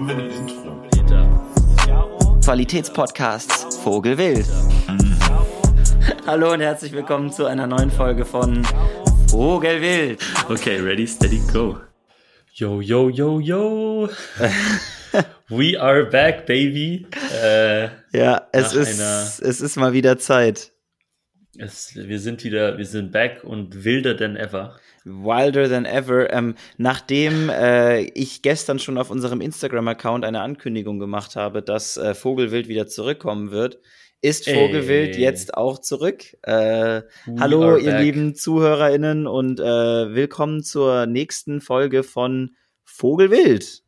Haben wir ein Intro? Qualitätspodcasts Vogelwild. Hallo und herzlich willkommen zu einer neuen Folge von Vogelwild. Okay, ready, steady, go. Yo, yo, yo, yo. We are back, baby. Äh, Ja, es ist, es ist mal wieder Zeit. es, wir sind wieder, wir sind back und wilder than ever. Wilder than ever. Ähm, nachdem äh, ich gestern schon auf unserem Instagram-Account eine Ankündigung gemacht habe, dass äh, Vogelwild wieder zurückkommen wird, ist Ey. Vogelwild jetzt auch zurück. Äh, hallo, ihr back. lieben ZuhörerInnen und äh, willkommen zur nächsten Folge von Vogelwild.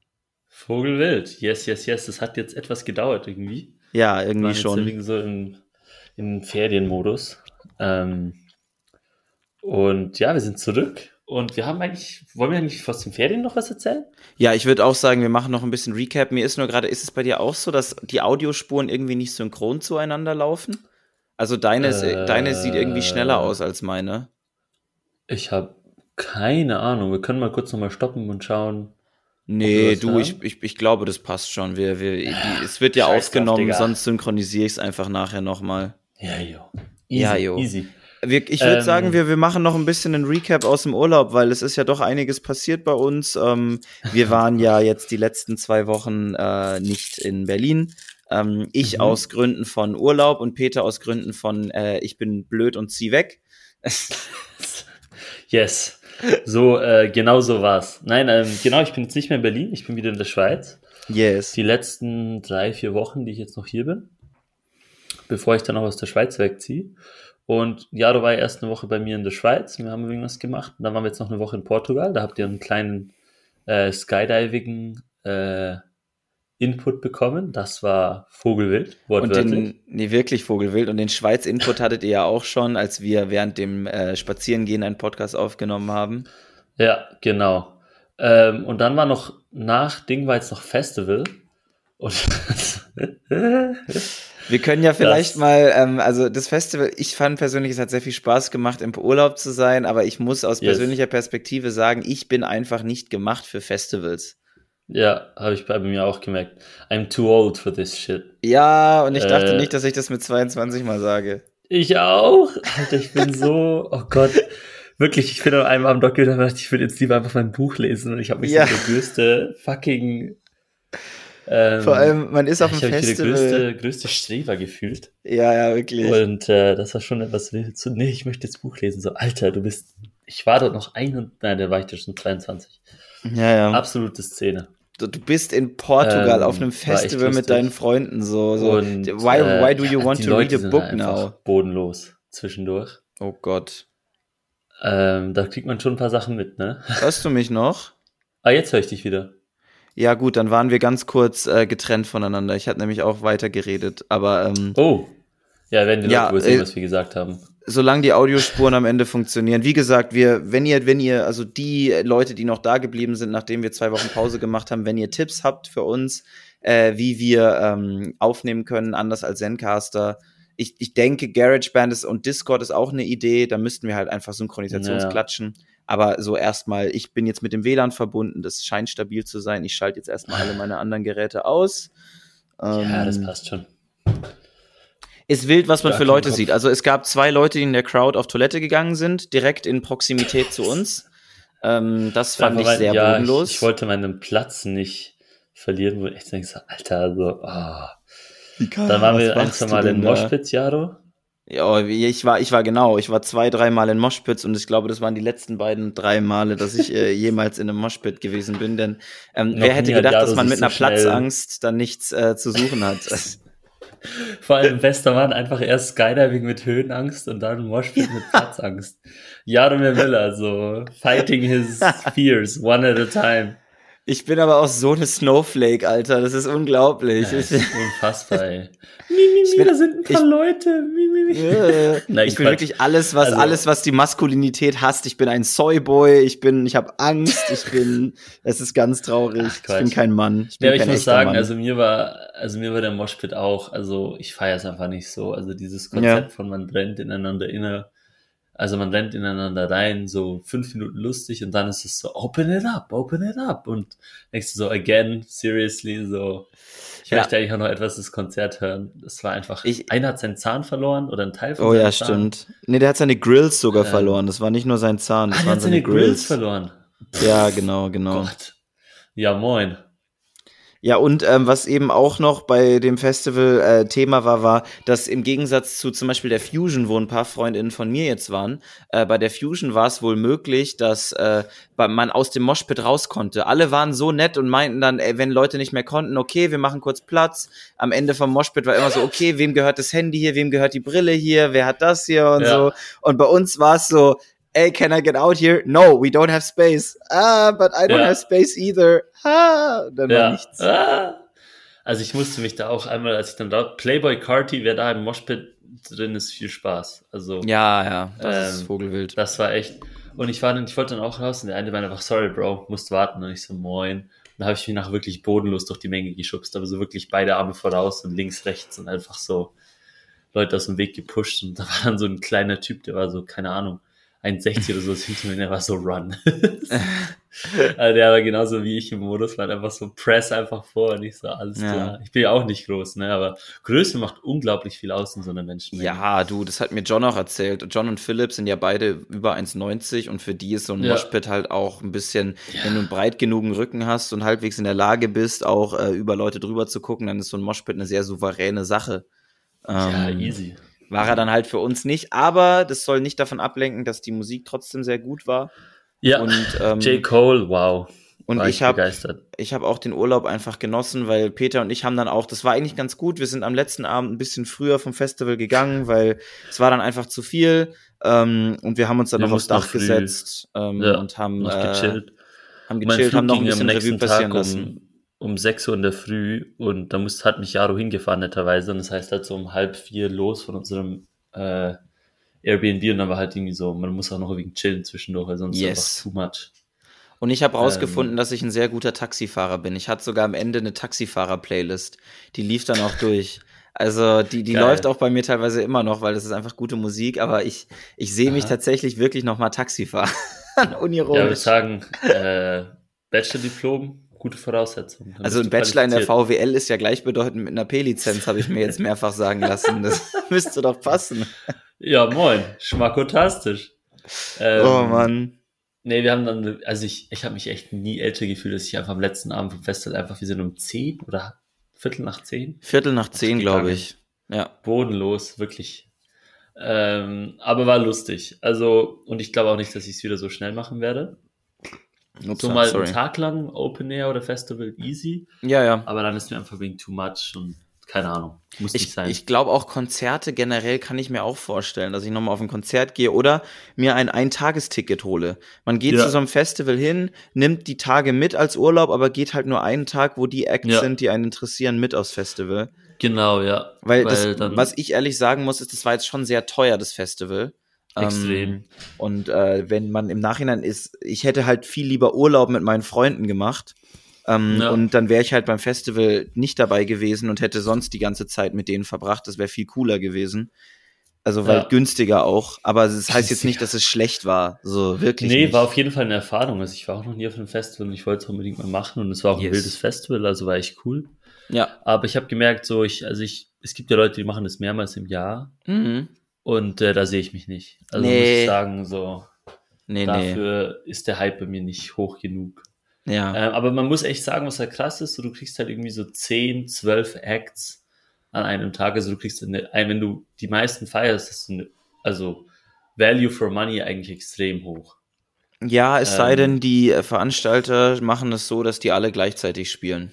Vogelwild. Yes, yes, yes. Das hat jetzt etwas gedauert irgendwie. Ja, irgendwie schon. irgendwie so im, im Ferienmodus. Ähm, und ja, wir sind zurück. Und wir haben eigentlich, wollen wir eigentlich aus den Ferien noch was erzählen? Ja, ich würde auch sagen, wir machen noch ein bisschen Recap. Mir ist nur gerade, ist es bei dir auch so, dass die Audiospuren irgendwie nicht synchron zueinander laufen? Also deine, Äh. deine sieht irgendwie schneller aus als meine. Ich habe keine Ahnung. Wir können mal kurz nochmal stoppen und schauen. Nee, du, ich, ich, ich glaube, das passt schon. Wir, wir, die, es wird ja Scheiß aufgenommen, Digga. sonst synchronisiere ich es einfach nachher nochmal. Ja, jo. Ja, jo. Easy. Wir, ich würde Ähm. sagen, wir, wir machen noch ein bisschen einen Recap aus dem Urlaub, weil es ist ja doch einiges passiert bei uns. Ähm, wir waren ja jetzt die letzten zwei Wochen äh, nicht in Berlin. Ähm, ich Mhm. aus Gründen von Urlaub und Peter aus Gründen von äh, ich bin blöd und zieh weg. Yes. So, äh, genau so war's. Nein, ähm, genau, ich bin jetzt nicht mehr in Berlin, ich bin wieder in der Schweiz. yes. Die letzten drei, vier Wochen, die ich jetzt noch hier bin, bevor ich dann auch aus der Schweiz wegziehe. Und Jaro war ja erst eine Woche bei mir in der Schweiz, wir haben irgendwas gemacht. Und dann waren wir jetzt noch eine Woche in Portugal, da habt ihr einen kleinen äh, Skydiving äh, Input bekommen. Das war Vogelwild, Und wortwörtlich. den, nee, wirklich Vogelwild. Und den Schweiz-Input hattet ihr ja auch schon, als wir während dem äh, Spazierengehen einen Podcast aufgenommen haben. Ja, genau. Ähm, und dann war noch nach Ding war jetzt noch Festival. Und Wir können ja vielleicht Das- mal, ähm, also das Festival, ich fand persönlich, es hat sehr viel Spaß gemacht, im Urlaub zu sein, aber ich muss aus Yes. persönlicher Perspektive sagen, ich bin einfach nicht gemacht für Festivals. ja, habe ich bei mir auch gemerkt. I'm too old for this shit. Ja, und ich dachte Äh. nicht, dass ich das mit 22 mal sage. Ich auch. Alter, ich bin so, oh Gott. Wirklich, ich bin an einem Abend doch gedacht, ich würde jetzt lieber einfach mein Buch lesen und ich habe mich Ja. so der größte fucking ähm, Vor allem, man ist auf dem ich habe der Festival. größte, größte Streber gefühlt. Ja, ja, wirklich. Und äh, das war schon etwas wild. So, nee, ich möchte jetzt Buch lesen. So, Alter, du bist. Ich war dort noch ein und nein, da war ich da schon 22. Ja, ja. Absolute Szene. Du, du bist in Portugal Ähm, auf einem Festival mit deinen Freunden, so. so. Und, why, äh, why do you want to Leute read a book now? Bodenlos zwischendurch. Oh Gott. Ähm, da kriegt man schon ein paar Sachen mit, ne? Hörst du mich noch? Ah, jetzt höre ich dich wieder. Ja, gut, dann waren wir ganz kurz äh, getrennt voneinander. Ich hatte nämlich auch weiter geredet. Aber ähm, Oh. Ja, werden die Ja, Leute wohl sehen, äh, was wir gesagt haben. solange die Audiospuren am Ende funktionieren. Wie gesagt, wir, wenn ihr, wenn ihr, also die Leute, die noch da geblieben sind, nachdem wir zwei Wochen Pause gemacht haben, wenn ihr Tipps habt für uns, äh, wie wir ähm, aufnehmen können, anders als Zencaster. Ich, ich denke, GarageBand ist und Discord ist auch eine Idee. Da müssten wir halt einfach Synchronisationsklatschen. Aber so erstmal, ich bin jetzt mit dem WLAN verbunden. Das scheint stabil zu sein. Ich schalte jetzt erstmal alle meine anderen Geräte aus. ja, das Ähm, passt schon. ist wild, was man für Leute Kopf. sieht. Also es gab zwei Leute, die in der Crowd auf Toilette gegangen sind, direkt in Proximität zu uns. Ähm, das fand ich Einfach, sehr ja, bodenlos. Ich, ich wollte meinen Platz nicht verlieren, wo ich echt denke, so, Alter, so, ah. Dann waren wir ein, zwei Mal in Moschpitz, Jaro. Ja, ich war, ich war genau, ich war zwei, dreimal in Moschpitz und ich glaube, das waren die letzten beiden drei Male, dass ich äh, jemals in einem Moschpit gewesen bin. Denn ähm, wer hätte gedacht, Jaro dass man mit einer schnell- Platzangst dann nichts äh, zu suchen hat? Vor allem im Westermann einfach erst Skydiving mit Höhenangst und dann Moshpit mit Platzangst. Jaromir Miller, so fighting his fears one at a time. Ich bin aber auch so eine Snowflake, Alter. Das ist unglaublich. Ja, das ist unfassbar, ey. Mi, mi, da sind ein paar ich- Leute. Mi, mi, mi. Äh, Nein, ich bin Quatsch. wirklich alles, was Also- alles, was die Maskulinität hasst. Ich bin ein Soyboy. Ich bin, ich habe Angst. Ich bin, es ist ganz traurig. Ach, ich bin kein Mann. Ich bin Ja, aber ich kein muss sagen, Mann. also mir war, also mir war der Moshpit auch, also ich feiere es einfach nicht so. Also dieses Konzept Ja. von man brennt ineinander inne, Also man rennt ineinander rein, so fünf Minuten lustig und dann ist es so, open it up, open it up. Und denkst du so, again, seriously, so. Ich Ja. möchte eigentlich auch noch etwas das Konzert hören. Das war einfach, Ich- einer hat seinen Zahn verloren oder ein Teil von Oh ja, Zahn. stimmt. Nee, der hat seine Grills sogar Ähm, verloren. Das war nicht nur sein Zahn, Ah, das der waren hat seine Grills Grills. verloren. Ja, genau, genau. Gott. Ja, moin. Ja, und ähm, was eben auch noch bei dem Festival äh, Thema war, war, dass im Gegensatz zu zum Beispiel der Fusion, wo ein paar Freundinnen von mir jetzt waren, äh, bei der Fusion war es wohl möglich, dass äh, man aus dem Moshpit raus konnte. Alle waren so nett und meinten dann, ey, wenn Leute nicht mehr konnten, okay, wir machen kurz Platz. Am Ende vom Moshpit war immer so, okay, wem gehört das Handy hier, wem gehört die Brille hier, wer hat das hier und Ja. so. Und bei uns war es so, Hey, can I get out here? No, we don't have space. Ah, but I don't Ja. have space either. Ah, dann war Ja. nichts. Ah. Also ich musste mich da auch einmal, als ich dann da, Playboy Carty, wer da im Moshpit drin ist, viel Spaß. Also Ja, ja, das ist Ähm, Vogelwild. das war echt. Und ich war dann, ich wollte dann auch raus und der eine meinte einfach, sorry, Bro, musst warten. Und ich so, moin. Und da habe ich mich nach wirklich bodenlos durch die Menge geschubst, aber so wirklich beide Arme voraus und links, rechts und einfach so Leute aus dem Weg gepusht. Und da war dann so ein kleiner Typ, der war so, keine Ahnung, 1,60 oder so hinter mir, der war so run. also der war genauso wie ich im Modus, war einfach so press einfach vor und ich so, alles Ja. klar. Ich bin ja auch nicht groß, ne, aber Größe macht unglaublich viel aus in so einer Menschenmenge. Ja, du, das hat mir John auch erzählt. John und Philipp sind ja beide über 1,90 und für die ist so ein Ja. Moshpit halt auch ein bisschen, wenn du einen breit genugen Rücken hast und halbwegs in der Lage bist, auch äh, über Leute drüber zu gucken, dann ist so ein Moshpit eine sehr souveräne Sache. ja Ähm, easy. War er dann halt für uns nicht, aber das soll nicht davon ablenken, dass die Musik trotzdem sehr gut war. Ja, Und, ähm, J. Cole, wow. und war ich habe ich habe auch den Urlaub einfach genossen, weil Peter und ich haben dann auch, das war eigentlich ganz gut. Wir sind am letzten Abend ein bisschen früher vom Festival gegangen, weil es war dann einfach zu viel. Ähm, und wir haben uns dann Wir noch aufs Dach gesetzt ähm, Ja, und haben, äh, gechillt. haben gechillt, haben noch ein bisschen Revue passieren Tag lassen. Um, um 6 Uhr in der Früh und da muss, hat mich Jaro hingefahren netterweise und das heißt halt so um halb vier los von unserem äh, Airbnb und dann war halt irgendwie so, man muss auch noch wegen chillen zwischendurch, weil sonst Yes. ist einfach too much. Und ich habe Ähm. rausgefunden, dass ich ein sehr guter Taxifahrer bin. Ich hatte sogar am Ende eine Taxifahrer-Playlist. Die lief dann auch durch. Also die, die Geil. läuft auch bei mir teilweise immer noch, weil das ist einfach gute Musik, aber ich, ich sehe mich tatsächlich wirklich noch mal Taxi fahren. Ja, ich würde Unironisch. sagen, äh, Bachelor-Diplom, gute Voraussetzung. Also ein Bachelor in der. VWL ist ja gleichbedeutend mit einer P-Lizenz, habe ich mir jetzt mehrfach sagen lassen. Das müsste doch passen. Ja, moin, schmackotastisch. Ähm, oh Mann. Nee, wir haben dann, also ich, ich habe mich echt nie älter gefühlt, dass ich einfach am letzten Abend vom Festival einfach, wir sind um 10 oder Viertel nach 10, Viertel nach zehn, glaube gegangen. ich. Ja. bodenlos, wirklich. Ähm, aber war lustig. Also, und ich glaube auch nicht, dass ich es wieder so schnell machen werde. Ups, so mal sorry. einen Tag lang Open Air oder Festival easy, Ja, ja. aber dann ist mir einfach wegen too much und keine Ahnung, muss nicht Ich, sein. ich glaube auch Konzerte generell kann ich mir auch vorstellen, dass ich nochmal auf ein Konzert gehe oder mir ein Eintagesticket hole. Man geht Ja. zu so einem Festival hin, nimmt die Tage mit als Urlaub, aber geht halt nur einen Tag, wo die Acts Ja. sind, die einen interessieren, mit aufs Festival. genau, ja. Weil, das, dann was ich ehrlich sagen muss, ist, das war jetzt schon sehr teuer, das Festival. Extrem. Ähm, und äh, wenn man im Nachhinein ist, ich hätte halt viel lieber Urlaub mit meinen Freunden gemacht. Ähm, Ja. Und dann wäre ich halt beim Festival nicht dabei gewesen und hätte sonst die ganze Zeit mit denen verbracht. Das wäre viel cooler gewesen. Also weil Ja. günstiger auch. Aber das heißt jetzt nicht, dass es schlecht war. So wirklich. Nee, nicht. war auf jeden Fall eine Erfahrung. Also ich war auch noch nie auf einem Festival und ich wollte es unbedingt mal machen und es war auch ein Yes. wildes Festival, also war echt cool. Ja. Aber ich habe gemerkt, so ich, also ich, es gibt ja Leute, die machen das mehrmals im Jahr Mhm. Und äh, da sehe ich mich nicht. Also Nee. muss ich sagen, so Nee, nee. dafür ist der Hype bei mir nicht hoch genug. Ja. Ähm, aber man muss echt sagen, was halt krass ist, so, du kriegst halt irgendwie so 10, 12 Acts an einem Tag. Also du kriegst eine, ein- wenn du die meisten feierst, ist eine, also Value for Money eigentlich extrem hoch. ja, es sei ähm, denn, die Veranstalter machen es so, dass die alle gleichzeitig spielen.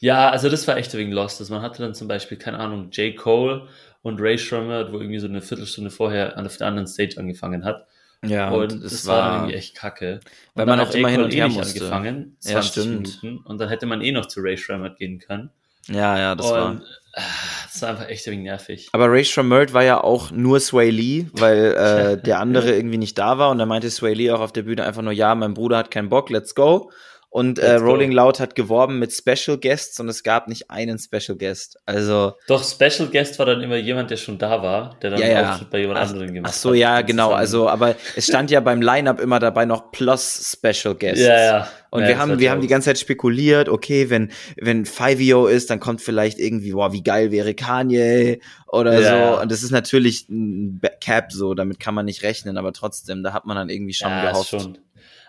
Ja, also das war echt wegen Lost. Also man hatte dann zum Beispiel, keine Ahnung, J. Cole und Ray Shrummer, wo irgendwie so eine Viertelstunde vorher an der anderen Stage angefangen hat. Ja, und das war dann irgendwie echt kacke. Weil Und man dann auch immer hin und eh her nicht musste. angefangen, Ja, 20 stimmt. Minuten. Und dann hätte man eh noch zu Ray Shrummer gehen können. Ja, ja, das und war. äh, das war einfach echt irgendwie nervig. Aber Ray Shremmerd war ja auch nur Sway Lee, weil äh, der andere irgendwie nicht da war und da meinte Sway Lee auch auf der Bühne einfach nur, ja, mein Bruder hat keinen Bock, let's go. Und äh, Rolling Loud hat geworben mit Special Guests und es gab nicht einen Special Guest. Also. Doch, Special Guest war dann immer jemand, der schon da war, der dann ja, ja. Bei jemand ach, anderem gemacht hat. Ach so, hat. ja, genau. Also, aber es stand ja beim Line-Up immer dabei noch Plus Special Guests. Ja, ja. Und ja, wir haben, wir haben die ganze Zeit spekuliert, okay, wenn, wenn Fivio ist, dann kommt vielleicht irgendwie, boah, wie geil wäre Kanye oder Ja. so. Und das ist natürlich ein Cap so, damit kann man nicht rechnen, aber trotzdem, da hat man dann irgendwie schon ja, gehofft. schon.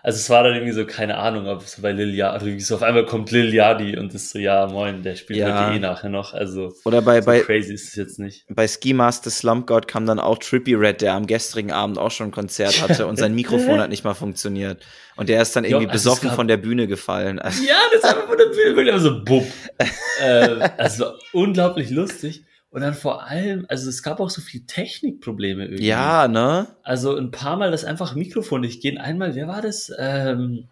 Also es war dann irgendwie so, keine Ahnung, ob es bei Lil Yachty, also so auf einmal kommt Lil Yachty und ist so, ja, moin, der spielt Ja. heute eh nachher noch. Also Oder bei, so bei, crazy ist es jetzt nicht. bei Ski Master Slump God kam dann auch Trippy Red, der am gestrigen Abend auch schon ein Konzert hatte und sein Mikrofon hat nicht mal funktioniert. Und der ist dann irgendwie Jo, also es besoffen gab- von der Bühne gefallen. Ja, das ist einfach von der Bühne wirklich so bumm. äh, also unglaublich lustig. Und dann vor allem, also es gab auch so viel Technikprobleme irgendwie. ja, ne? Also ein paar Mal, dass einfach Mikrofon nicht gehen. Einmal, wer war das? Ähm,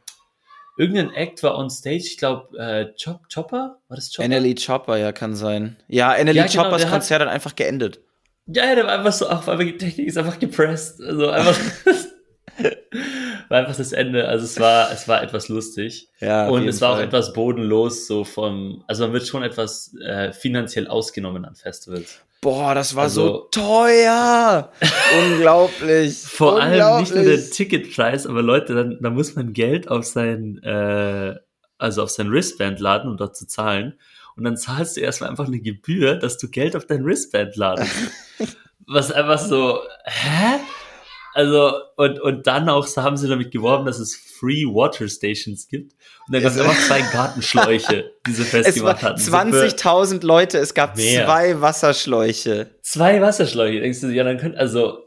irgendein Act war on stage, ich glaube, äh, Chop, Chopper? War das Chopper? NLE Chopper, ja, kann sein. Ja, NLE Ja, genau, Choppers hat- Konzert hat einfach geendet. Ja, ja, der war einfach so, auf einmal die Technik ist einfach gepresst. Also einfach, war einfach das Ende. Also es war, es war etwas lustig. Ja, Und es war auch Fall. etwas bodenlos, so vom, also man wird schon etwas äh, finanziell ausgenommen an Festivals. Boah, das war so Also- teuer. Unglaublich. Vor allem nicht nur der Unglaublich. Ticketpreis, aber Leute, dann, da muss man Geld auf sein, äh, also auf sein Wristband laden, um dort zu zahlen. Und dann zahlst du erstmal einfach eine Gebühr, dass du Geld auf dein Wristband ladest. Was einfach so, hä? Also, und, und dann auch so haben sie damit geworben, dass es Free Water Stations gibt. Und dann gab es einfach zwei Gartenschläuche, die sie Es festgemacht hatten. So für 20.000 Leute, es gab Mehr. zwei Wasserschläuche. Zwei Wasserschläuche. Denkst du, ja, dann könnt, also,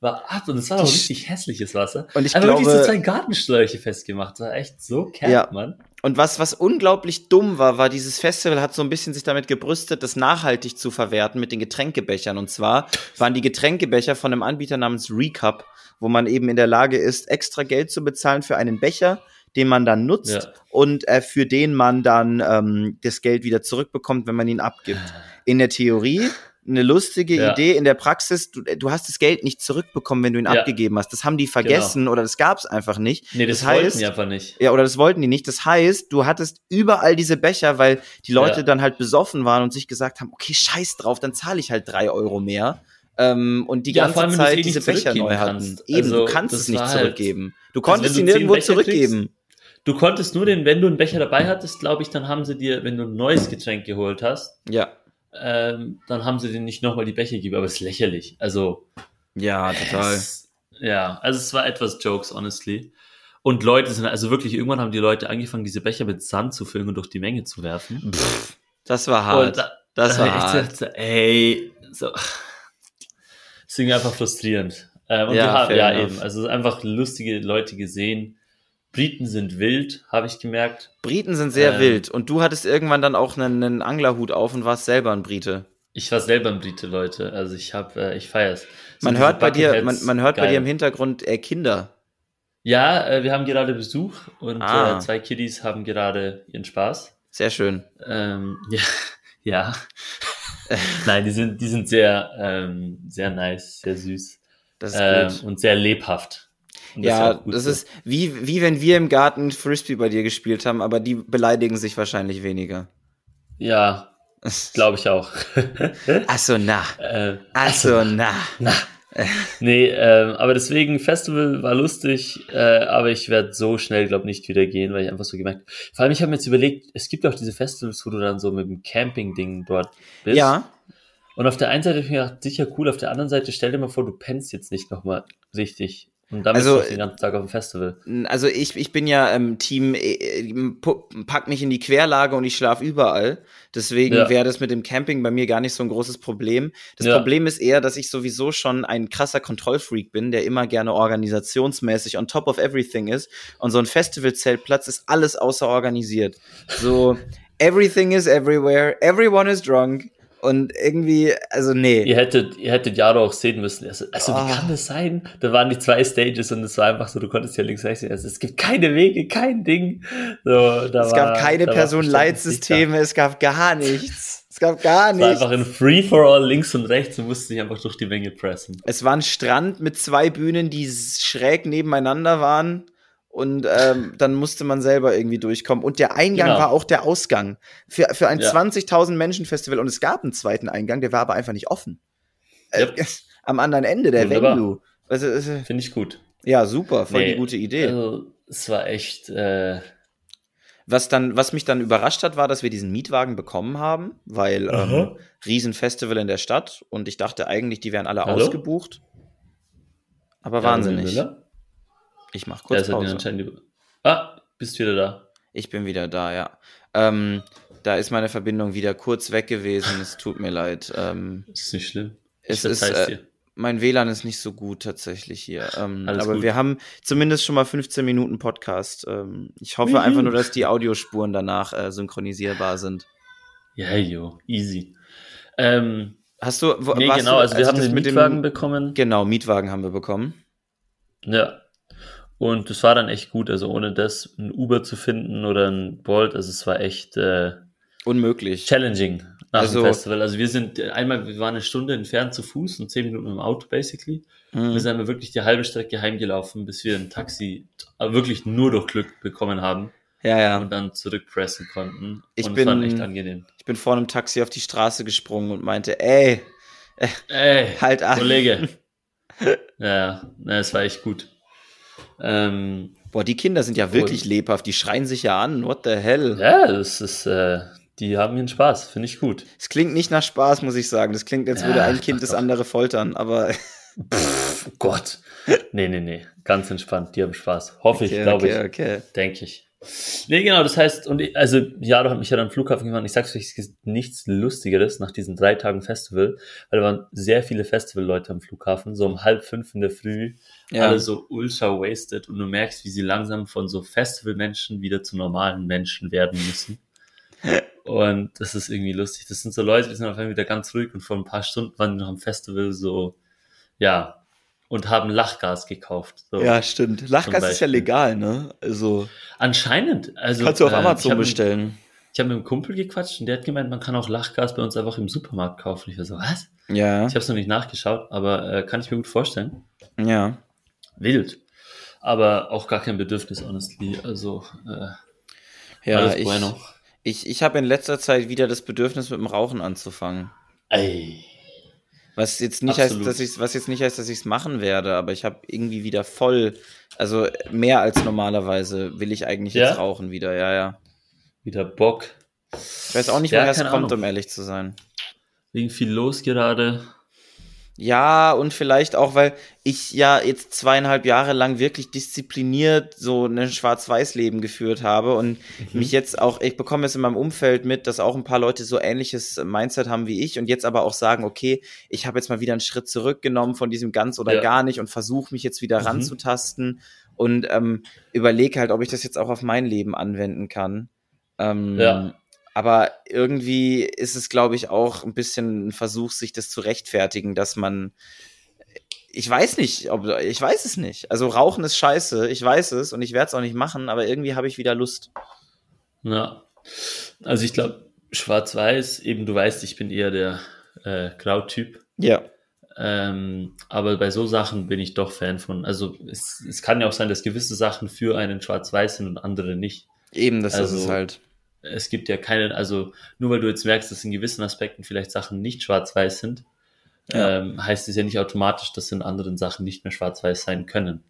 war ab und es war auch richtig hässliches Wasser. Und ich Aber wirklich so glaube- zwei Gartenschläuche festgemacht. War echt so camp, Ja. Mann. Und was, was unglaublich dumm war, war, dieses Festival hat so ein bisschen sich damit gebrüstet, das nachhaltig zu verwerten mit den Getränkebechern. Und zwar waren die Getränkebecher von einem Anbieter namens Recap, wo man eben in der Lage ist, extra Geld zu bezahlen für einen Becher, den man dann nutzt Ja. und äh, für den man dann ähm, das Geld wieder zurückbekommt, wenn man ihn abgibt. In der Theorie eine lustige Ja. Idee, in der Praxis, du, du hast das Geld nicht zurückbekommen, wenn du ihn Ja. abgegeben hast. Das haben die vergessen oder das gab es einfach nicht. Nee, das, Das wollten heißt- die einfach nicht. Ja, oder das wollten die nicht. Das heißt, du hattest überall diese Becher, weil die Leute Ja. dann halt besoffen waren und sich gesagt haben, okay, scheiß drauf, dann zahle ich halt drei Euro mehr. Ähm, und die Ja, ganze allem, Zeit diese Becher neu hatten. kannst. Eben, Also, du kannst es nicht halt- zurückgeben. Du konntest wenn ihn nirgendwo Becher zurückgeben. Du konntest nur den, wenn du einen Becher dabei hattest, glaube ich, dann haben sie dir, wenn du ein neues Getränk geholt hast, Ja. Ähm, dann haben sie dir nicht nochmal die Becher gegeben, aber es ist lächerlich. Also, Ja, total. Es, ja, also es war etwas Jokes, honestly. Und Leute sind, also wirklich, irgendwann haben die Leute angefangen, diese Becher mit Sand zu füllen und durch die Menge zu werfen. Pff, das war hart. da, das da war hab ich hart. gedacht, ey, so. Irgendwie einfach frustrierend. Ähm, und Ja, haben, ja eben, also einfach lustige Leute gesehen. Briten sind wild, habe ich gemerkt. Briten sind sehr Ähm. wild. Und du hattest irgendwann dann auch einen, einen Anglerhut auf und warst selber ein Brite. Ich war selber ein Brite, Leute. Also ich habe, äh, ich feier's. So Man hört bei dir, man, man hört bei dir im Hintergrund äh, Kinder. Ja, äh, wir haben gerade Besuch und Ah. äh, zwei Kiddies haben gerade ihren Spaß. Sehr schön. Ähm, ja, ja. Nein, die sind, die sind sehr, ähm, sehr nice, sehr süß Das ist ähm, gut. und sehr lebhaft. Und Ja, auch gut das so. ist wie, wie wenn wir im Garten Frisbee bei dir gespielt haben, aber die beleidigen sich wahrscheinlich weniger. Ja, glaube ich auch. Ach so, na. äh, Ach so, na. na. Nee, ähm, aber deswegen, Festival war lustig, äh, aber ich werde so schnell, glaube nicht wieder gehen, weil ich einfach so gemerkt Vor allem, ich habe mir jetzt überlegt, es gibt auch diese Festivals, wo du dann so mit dem Camping-Ding dort bist. Ja, Und auf der einen Seite habe ich mir gedacht, sicher cool, auf der anderen Seite stell dir mal vor, du pennst jetzt nicht nochmal richtig. Und dann Also, bist du auch den ganzen Tag auf dem Festival. also ich, ich bin ja ähm, Team, äh, äh, pack mich in die Querlage und ich schlaf überall. Deswegen Ja. wäre das mit dem Camping bei mir gar nicht so ein großes Problem. Das Ja. Problem ist eher, dass ich sowieso schon ein krasser Kontrollfreak bin, der immer gerne organisationsmäßig on top of everything ist. Und so ein Festivalzeltplatz ist alles außer organisiert. So, everything is everywhere, everyone is drunk. Und irgendwie, also nee. Ihr hättet, ihr hättet Jaro auch sehen müssen. Also, also Ah. wie kann das sein? Da waren die zwei Stages und es war einfach so, du konntest ja links rechts. Also es gibt keine Wege, kein Ding. So, da es war, gab keine Personenleitsysteme, es gab gar nichts. Es gab gar Es war nichts. einfach ein Free-for-all links und rechts und musste sich einfach durch die Menge pressen. Es war ein Strand mit zwei Bühnen, die schräg nebeneinander waren. Und ähm, dann musste man selber irgendwie durchkommen. Und der Eingang genau. war auch der Ausgang. Für, für ein ja. 20.000 Menschen Festival und es gab einen zweiten Eingang, der war aber einfach nicht offen. Yep. Äh, am anderen Ende der Wunderbar. Venue. Also, also, Finde ich gut. Ja, super, voll nee, die gute Idee. Also, es war echt. Äh was dann, was mich dann überrascht hat, war, dass wir diesen Mietwagen bekommen haben, weil ähm, Riesenfestival in der Stadt und ich dachte eigentlich, die wären alle Hallo? ausgebucht. Aber ja, wahnsinnig. Ich mach kurz Pause. Ah, bist wieder da. Ich bin wieder da, ja. Ähm, da ist meine Verbindung wieder kurz weg gewesen. Es tut mir leid. Ähm, ist nicht schlimm. Ich es ist, äh, mein WLAN ist nicht so gut tatsächlich hier. Ähm, aber gut. wir haben zumindest schon mal 15 Minuten Podcast. Ähm, ich hoffe einfach nur, dass die Audiospuren danach äh, synchronisierbar sind. Ja, jo, easy. Ähm, Hast du, wo, nee, genau, also wir haben den Mietwagen dem, bekommen. Genau, Mietwagen haben wir bekommen. Ja. Und das war dann echt gut. Also ohne das ein Uber zu finden oder ein Bolt, also es war echt äh, unmöglich. Challenging nach also, dem Festival. Also wir sind einmal, wir waren eine Stunde entfernt zu Fuß und zehn Minuten im Auto basically. Mhm. Wir sind wirklich die halbe Strecke heimgelaufen, bis wir ein Taxi wirklich nur durch Glück bekommen haben. Ja, ja. Und dann zurückpressen konnten. Ich und bin, es war echt angenehm. Ich bin vor einem Taxi auf die Straße gesprungen und meinte, ey, äh, ey, halt an. Kollege. ja, ja, es war echt gut. Ähm, Boah, die Kinder sind ja wirklich cool. lebhaft, die schreien sich ja an, what the hell. Ja, das ist, äh, die haben ihren Spaß, finde ich gut. Es klingt nicht nach Spaß, muss ich sagen. Das klingt, als würde ein Kind das andere foltern, aber. Pff, Gott. Nee, nee, nee. Ganz entspannt. Die haben Spaß. Hoffe okay, ich, glaube okay, ich. Okay. Denke ich. Nee, genau, das heißt, und ich, also Jaro hat mich ja dann am Flughafen gefahren. Ich sag's euch, es gibt nichts Lustigeres nach diesen drei Tagen Festival, weil da waren sehr viele Festivalleute am Flughafen, so um halb fünf in der Früh, ja. alle so ultra wasted und du merkst, wie sie langsam von so Festivalmenschen wieder zu normalen Menschen werden müssen. Und das ist irgendwie lustig. Das sind so Leute, die sind auf einmal wieder ganz ruhig und vor ein paar Stunden waren die noch am Festival so, ja, und haben Lachgas gekauft. So, ja, stimmt. Lachgas ist ja legal, ne? Also. Anscheinend. Also, kannst du auf äh, Amazon ich bestellen. Mit, ich habe mit einem Kumpel gequatscht und der hat gemeint, man kann auch Lachgas bei uns einfach im Supermarkt kaufen. Ich war so, was? Ja. Ich habe es noch nicht nachgeschaut, aber äh, kann ich mir gut vorstellen. Ja. Wild. Aber auch gar kein Bedürfnis, honestly. Also, äh, ja, ich, bueno. Ich, ich habe in letzter Zeit wieder das Bedürfnis, mit dem Rauchen anzufangen. Ey. Was jetzt nicht Absolut. heißt, dass ich was jetzt nicht heißt, dass ich es machen werde, aber ich habe irgendwie wieder voll, also mehr als normalerweise will ich eigentlich ja? jetzt rauchen wieder, ja, ja. Wieder Bock. Ich weiß auch nicht, ja, woher es kommt, Ahnung. um ehrlich zu sein. Wegen viel los gerade. Ja, und vielleicht auch, weil ich ja jetzt zweieinhalb Jahre lang wirklich diszipliniert so ein Schwarz-Weiß-Leben geführt habe und mhm. mich jetzt auch, ich bekomme es in meinem Umfeld mit, dass auch ein paar Leute so ähnliches Mindset haben wie ich und jetzt aber auch sagen, okay, ich habe jetzt mal wieder einen Schritt zurückgenommen von diesem ganz oder ja. gar nicht und versuche mich jetzt wieder mhm. ranzutasten und ähm, überlege halt, ob ich das jetzt auch auf mein Leben anwenden kann. Ähm, ja. Aber irgendwie ist es, glaube ich, auch ein bisschen ein Versuch, sich das zu rechtfertigen, dass man. Ich weiß nicht, ob ich weiß es nicht. Also Rauchen ist scheiße, ich weiß es und ich werde es auch nicht machen, aber irgendwie habe ich wieder Lust. Ja. Also ich glaube, Schwarz-Weiß, eben du weißt, ich bin eher der äh, Grautyp. Ja. Ähm, aber bei so Sachen bin ich doch Fan von. Also es, es kann ja auch sein, dass gewisse Sachen für einen Schwarz-Weiß sind und andere nicht. Eben, das also, ist es halt es gibt ja keine, also nur weil du jetzt merkst, dass in gewissen Aspekten vielleicht Sachen nicht schwarz-weiß sind, ja. ähm, heißt es ja nicht automatisch, dass in anderen Sachen nicht mehr schwarz-weiß sein können.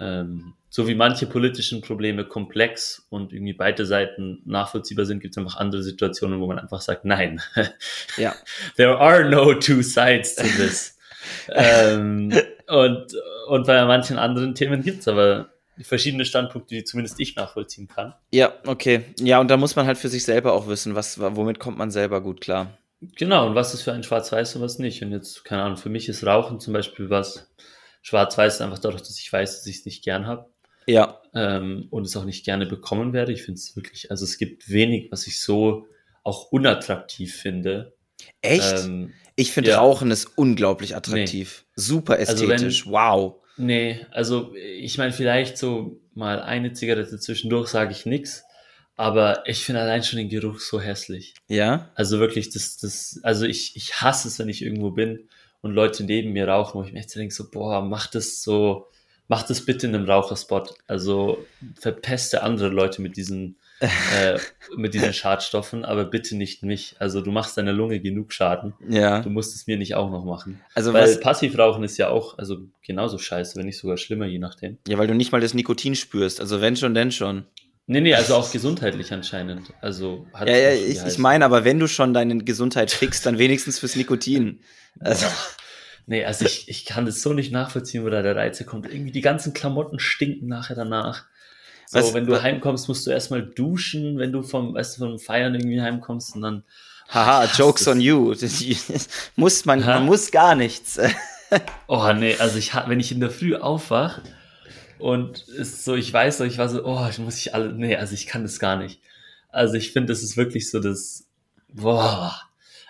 Ähm, so wie manche politischen Probleme komplex und irgendwie beide Seiten nachvollziehbar sind, gibt es einfach andere Situationen, wo man einfach sagt, nein. Ja. There are no two sides to this. ähm, und, und bei manchen anderen Themen gibt es aber verschiedene Standpunkte, die zumindest ich nachvollziehen kann. Ja, okay. Ja, und da muss man halt für sich selber auch wissen, was, womit kommt man selber gut klar. Genau, und was ist für ein Schwarz-Weiß und was nicht. Und jetzt, keine Ahnung, für mich ist Rauchen zum Beispiel was Schwarz-Weiß einfach dadurch, dass ich weiß, dass ich es nicht gern habe. Ja. Ähm, und es auch nicht gerne bekommen werde. Ich finde es wirklich, also es gibt wenig, was ich so auch unattraktiv finde. Echt? Ähm, ich finde ja. Rauchen ist unglaublich attraktiv. Nee. Super ästhetisch. Also wenn, wow. Nee, also ich meine, vielleicht so mal eine Zigarette zwischendurch sage ich nix, aber ich finde allein schon den Geruch so hässlich. Ja? Also wirklich, das, das, also ich, ich hasse es, wenn ich irgendwo bin und Leute neben mir rauchen, wo ich mir echt denke, so, boah, mach das so, mach das bitte in einem Raucherspot. Also verpeste andere Leute mit diesen, äh, mit diesen Schadstoffen, aber bitte nicht mich. Also du machst deiner Lunge genug Schaden. Ja. Du musst es mir nicht auch noch machen. Also Weil was, Passivrauchen ist ja auch, also genauso scheiße, wenn nicht sogar schlimmer, je nachdem. ja, weil du nicht mal das Nikotin spürst. Also wenn schon, denn schon. Nee, nee, also auch gesundheitlich anscheinend. Also hat Ja, ja, ich, ich meine, aber wenn du schon deine Gesundheit fixst, dann wenigstens fürs Nikotin. Also, Nee, also ich, ich kann das so nicht nachvollziehen, wo da der Reiz kommt. Irgendwie die ganzen Klamotten stinken nachher danach. So, Was- wenn du was- heimkommst, musst du erstmal duschen, wenn du vom, weißt du, vom Feiern irgendwie heimkommst und dann. haha, Jokes on you. Muss man, Ha? man muss gar nichts. Oh nee, also ich wenn ich in der Früh aufwach und ist so, ich weiß so, ich war so, oh, ich muss ich alle, nee, also ich kann das gar nicht. Also ich finde, das ist wirklich so das, boah.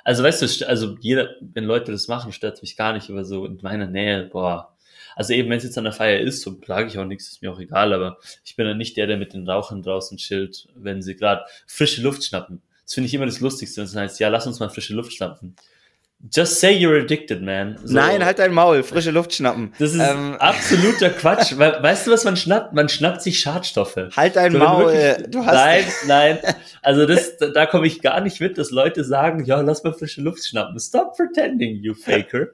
Also weißt du, also jeder, wenn Leute das machen, stört mich gar nicht, aber so in meiner Nähe, boah. Also eben, wenn es jetzt an der Feier ist, so sage ich auch nichts, ist mir auch egal, aber ich bin dann nicht der, der mit den Rauchern draußen chillt, wenn sie gerade frische Luft schnappen. Das finde ich immer das Lustigste, wenn es heißt, ja, lass uns mal frische Luft schnappen. Just say you're addicted, man. So. Nein, halt dein Maul, frische Luft schnappen. Das ist Ähm, absoluter Quatsch. Weißt du, was man schnappt? Man schnappt sich Schadstoffe. halt dein So, Maul. wirklich- Du hast. nein, nein. Also das, da, da komme ich gar nicht mit, dass Leute sagen, ja, lass mal frische Luft schnappen. Stop pretending, you faker.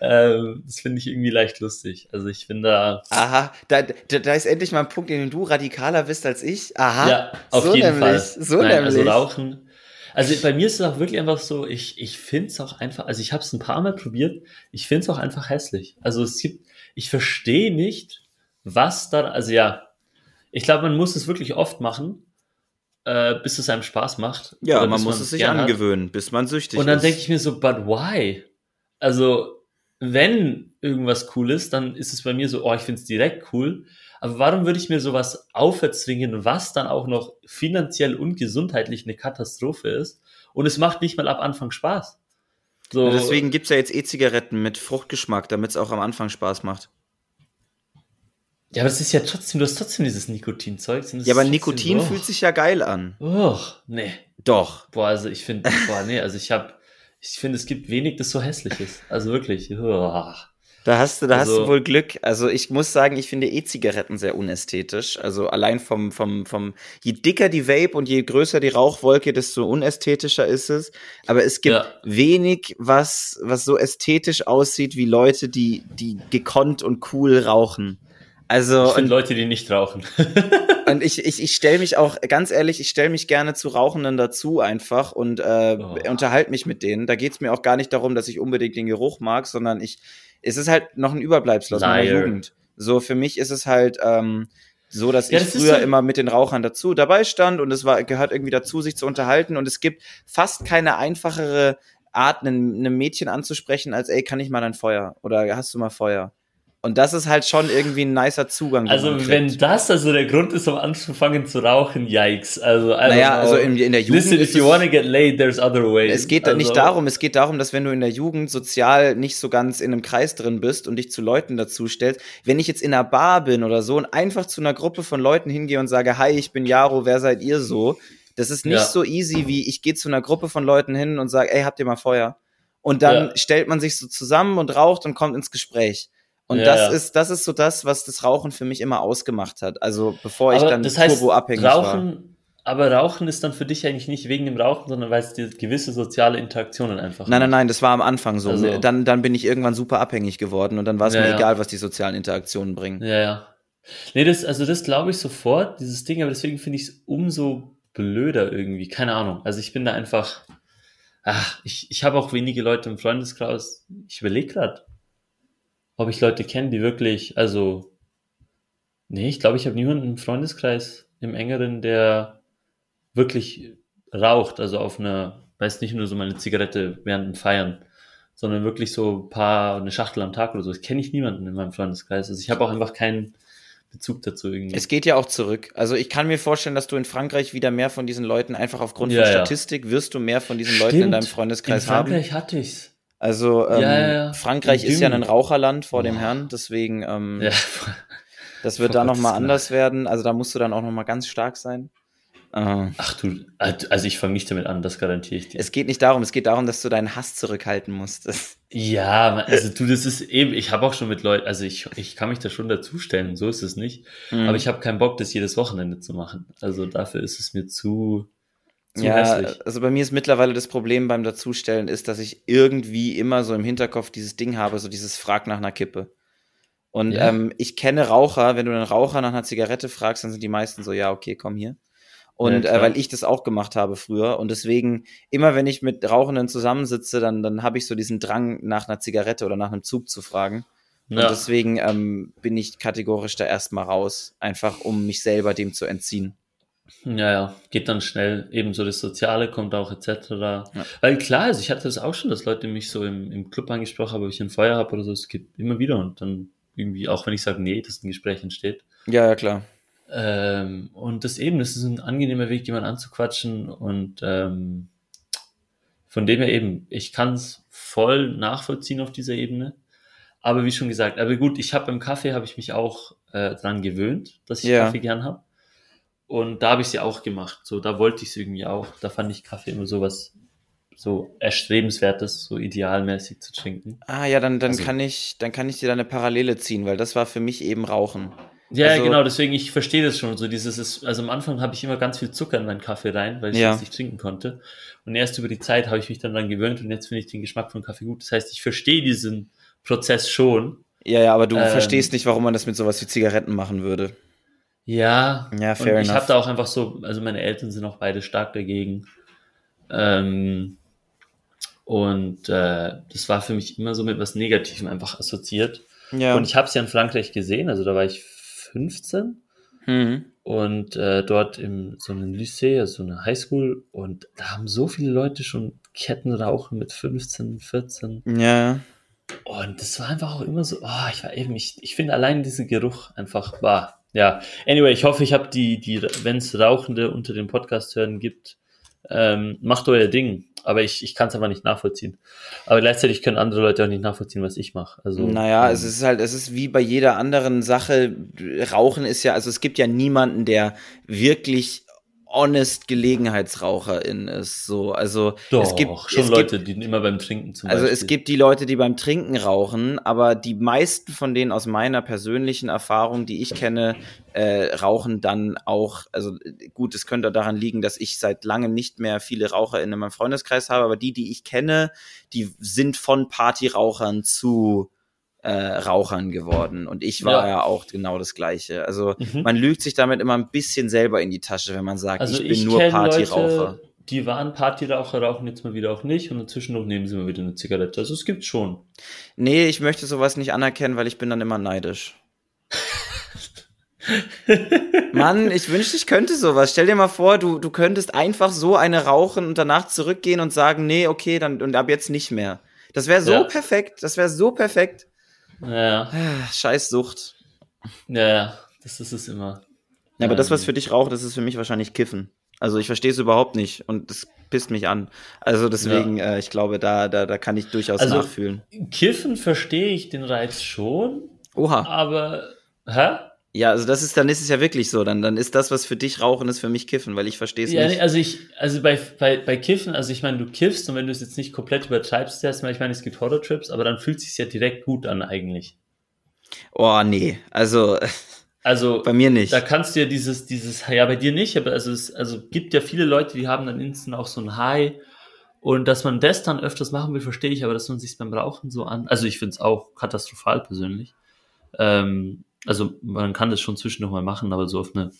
Ähm, das finde ich irgendwie leicht lustig. Also ich bin da, Aha, da, da, da ist endlich mal ein Punkt, in dem du radikaler bist als ich. Aha. ja, auf so jeden nämlich, Fall. So Nein, nämlich. Also Rauchen. Also bei mir ist es auch wirklich einfach so, ich, ich finde es auch einfach, also ich habe es ein paar Mal probiert, ich finde es auch einfach hässlich. Also es gibt, ich verstehe nicht, was da, also ja, ich glaube, man muss es wirklich oft machen, äh, bis es einem Spaß macht. ja, man muss es sich gern hat. angewöhnen, bis man süchtig Und dann ist. denke ich mir so, but why? Also, wenn irgendwas cool ist, dann ist es bei mir so, oh, ich finde es direkt cool. Aber warum würde ich mir sowas auferzwingen, was dann auch noch finanziell und gesundheitlich eine Katastrophe ist? Und es macht nicht mal ab Anfang Spaß. So, Deswegen gibt's ja jetzt E-Zigaretten mit Fruchtgeschmack, damit es auch am Anfang Spaß macht. ja, aber es ist ja trotzdem, du hast trotzdem dieses Nikotinzeug. Ja, aber Nikotin trotzdem, fühlt sich ja geil an. Oh, nee. Doch. Boah, also ich finde, boah, nee, also ich habe, ich finde, es gibt wenig, das so hässlich ist. Also wirklich. Oh. Da hast du, da hast Also- du wohl Glück. Also ich muss sagen, ich finde E-Zigaretten sehr unästhetisch. Also allein vom, vom, vom, je dicker die Vape und je größer die Rauchwolke, desto unästhetischer ist es. Aber es gibt Ja. wenig, was, was so ästhetisch aussieht wie Leute, die, die gekonnt und cool rauchen. Also, Ich und, finde Leute, die nicht rauchen. und ich, ich, ich stelle mich auch, ganz ehrlich, ich stelle mich gerne zu Rauchenden dazu einfach und äh, Oh. unterhalte mich mit denen. Da geht's mir auch gar nicht darum, dass ich unbedingt den Geruch mag, sondern ich, es ist halt noch ein Überbleibsel aus meiner. Jugend. So, für mich ist es halt ähm, so, dass Ja, ich das früher so- immer mit den Rauchern dazu dabei stand und es war, gehört irgendwie dazu, sich zu unterhalten. Und es gibt fast keine einfachere Art, einem, einem Mädchen anzusprechen, als ey, kann ich mal ein Feuer? Oder hast du mal Feuer? Und das ist halt schon irgendwie ein nicer Zugang. Also wenn das also der Grund ist, um anzufangen zu rauchen, yikes. Also, Naja, know. also in, in der Jugend. Listen, ist if you wanna get laid, there's other ways. Es geht da nicht Also, darum, es geht darum, dass wenn du in der Jugend sozial nicht so ganz in einem Kreis drin bist und dich zu Leuten dazu stellst, wenn ich jetzt in einer Bar bin oder so und einfach zu einer Gruppe von Leuten hingehe und sage, hi, ich bin Jaro, wer seid ihr so? Das ist nicht Ja. so easy, wie ich gehe zu einer Gruppe von Leuten hin und sage, ey, habt ihr mal Feuer? Und dann Ja. stellt man sich so zusammen und raucht und kommt ins Gespräch. Und Ja, das ja. ist, das ist so das, was das Rauchen für mich immer ausgemacht hat. Also bevor ich Aber dann das heißt, turboabhängig war. Rauchen, aber Rauchen ist dann für dich eigentlich nicht wegen dem Rauchen, sondern weil es dir gewisse soziale Interaktionen einfach Nein, nein, nein, das war am Anfang so. Also- dann, dann bin ich irgendwann super abhängig geworden und dann war es Ja, mir egal, was die sozialen Interaktionen bringen. Ja, ja. Nee, das, also das glaube ich sofort, dieses Ding, aber deswegen finde ich es umso blöder irgendwie. Keine Ahnung. Also ich bin da einfach. Ach, ich, ich habe auch wenige Leute im Freundeskreis. Ich überlege gerade, ob ich Leute kenne, die wirklich, also. Nee, ich glaube, ich habe niemanden im Freundeskreis im engeren, der wirklich raucht, also auf einer, weiß nicht nur so mal eine Zigarette während dem Feiern, sondern wirklich so ein paar, eine Schachtel am Tag oder so. Das kenne ich niemanden in meinem Freundeskreis. Also ich habe auch einfach keinen Bezug dazu irgendwie. Es geht ja auch zurück. Also ich kann mir vorstellen, dass du in Frankreich wieder mehr von diesen Leuten einfach aufgrund Ja, von. Statistik wirst du mehr von diesen Leuten in Stimmt. deinem Freundeskreis in haben. Frankreich hatte ich's. Also ähm, Ja, ja. Frankreich ist ja ein Raucherland vor dem. Herrn, deswegen ähm, das wird da noch mal Gottes anders werden. Also da musst du dann auch noch mal ganz stark sein. Ah. Ach du, also ich fange nicht damit an, das garantiere ich dir. Es geht nicht darum, es geht darum, dass du deinen Hass zurückhalten musst. Ja, also du, das ist eben, ich habe auch schon mit Leuten, also ich, ich kann mich da schon dazustellen, so ist es nicht. Mhm. Aber ich habe keinen Bock, das jedes Wochenende zu machen. Also dafür ist es mir zu, zu ja, hässlich. also bei mir ist mittlerweile das Problem beim Dazustellen ist, dass ich irgendwie immer so im Hinterkopf dieses Ding habe, so dieses Frag nach einer Kippe. Und Ja. ähm, ich kenne Raucher, wenn du einen Raucher nach einer Zigarette fragst, dann sind die meisten so, ja, okay, komm hier. Und Ja, äh, weil ich das auch gemacht habe früher und deswegen, immer wenn ich mit Rauchenden zusammensitze, dann, dann habe ich so diesen Drang, nach einer Zigarette oder nach einem Zug zu fragen. Und Ja. deswegen ähm, bin ich kategorisch da erstmal raus, einfach um mich selber dem zu entziehen. Ja, ja, geht dann schnell. Ebenso das Soziale kommt auch etc. Weil klar, also ich hatte das auch schon, dass Leute mich so im, im Club angesprochen haben, ob ich ein Feuer habe oder so. Es gibt immer wieder und dann irgendwie, auch wenn ich sage, nee, dass ein Gespräch entsteht. Ja, ja, klar. Ähm, und das eben, das ist ein angenehmer Weg, jemanden anzuquatschen und ähm, von dem her eben, ich kann es voll nachvollziehen auf dieser Ebene. Aber wie schon gesagt, aber gut, ich habe beim Kaffee habe ich mich auch äh, dran gewöhnt, dass ich Ja. Kaffee gern habe. Und da habe ich ja auch gemacht. So, da wollte ich es irgendwie auch. Da fand ich Kaffee immer so was so erstrebenswertes, so idealmäßig zu trinken. Ah ja, dann, dann Also- kann ich, dann kann ich dir da eine Parallele ziehen, weil das war für mich eben Rauchen. Ja, Also- genau, deswegen, ich verstehe das schon. So dieses ist, also am Anfang habe ich immer ganz viel Zucker in meinen Kaffee rein, weil ich Ja. das nicht trinken konnte. Und erst über die Zeit habe ich mich dann daran gewöhnt und jetzt finde ich den Geschmack von Kaffee gut. Das heißt, ich verstehe diesen Prozess schon. Ja, ja, aber du Ähm. verstehst nicht, warum man das mit sowas wie Zigaretten machen würde. Ja, Ja, und fair ich enough. habe da auch einfach so, also meine Eltern sind auch beide stark dagegen. Ähm, und äh, das war für mich immer so mit was Negativem einfach assoziiert. Ja. Und ich habe es ja in Frankreich gesehen, also da war ich 15 mhm. und äh, dort im so einem Lycée, also so eine Highschool und da haben so viele Leute schon Kettenrauchen mit 15, 14 Ja. und das war einfach auch immer so, oh, ich war eben, ich, ich finde allein diesen Geruch einfach, war, ja. Anyway, ich hoffe, ich habe die, die, wenn es Rauchende unter dem Podcast hören gibt, ähm, macht euer Ding. Aber ich, ich kann es einfach nicht nachvollziehen. Aber gleichzeitig können andere Leute auch nicht nachvollziehen, was ich mache. Also, Naja, ähm, es ist halt, es ist wie bei jeder anderen Sache. Rauchen ist ja, also es gibt ja niemanden, der wirklich honest Gelegenheitsraucherin ist. So, also doch, es gibt schon es Leute, Gibt, die immer beim Trinken zum also Beispiel. es gibt die Leute, die beim Trinken rauchen, aber die meisten von denen aus meiner persönlichen Erfahrung, die ich kenne, äh, rauchen dann auch. Also gut, es könnte daran liegen, dass ich seit langem nicht mehr viele Raucher in meinem Freundeskreis habe, aber die, die ich kenne, die sind von Partyrauchern zu äh, Rauchern geworden. Und ich war Ja. ja, auch genau das Gleiche. Also Mhm. man lügt sich damit immer ein bisschen selber in die Tasche, wenn man sagt, Also ich ich, bin nur Partyraucher. Leute, die waren Partyraucher, rauchen jetzt mal wieder auch nicht und zwischendurch nehmen sie mal wieder eine Zigarette. Also es gibt schon. Nee, ich möchte sowas nicht anerkennen, weil ich bin dann immer neidisch. Mann, ich wünschte, ich könnte sowas. Stell dir mal vor, du, du könntest einfach so eine rauchen und danach zurückgehen und sagen, nee, okay, dann und ab jetzt nicht mehr. Das wäre so Ja. perfekt. Das wäre so perfekt. Ja, Ah, Scheiß Sucht. ja, ja, das ist es immer. Ja, aber das, was Ähm, für dich raucht, das ist für mich wahrscheinlich Kiffen. Also ich verstehe es überhaupt nicht und das pisst mich an. Also deswegen, äh, ich glaube, da, da, da kann ich durchaus Also- nachfühlen. Kiffen verstehe ich den Reiz schon, Oha. aber hä? Ja, also das ist, dann ist es ja wirklich so. Dann, dann ist das, was für dich Rauchen ist, für mich Kiffen, weil ich verstehe es Ja, nicht. also ich, also bei, bei, bei Kiffen, also ich meine, du kiffst und wenn du es jetzt nicht komplett übertreibst, erstmal, ich meine, es gibt Horror-Trips, aber dann fühlt es sich ja direkt gut an eigentlich. Oh, nee. Also Also bei mir nicht. da kannst du ja dieses, dieses, ja, bei dir nicht, aber also es also gibt ja viele Leute, die haben dann instant auch so ein High. Und dass man das dann öfters machen will, verstehe ich, aber dass man sich beim Rauchen so an. Also ich finde es auch katastrophal persönlich. Ähm, also man kann das schon zwischendurch mal machen, aber so auf eine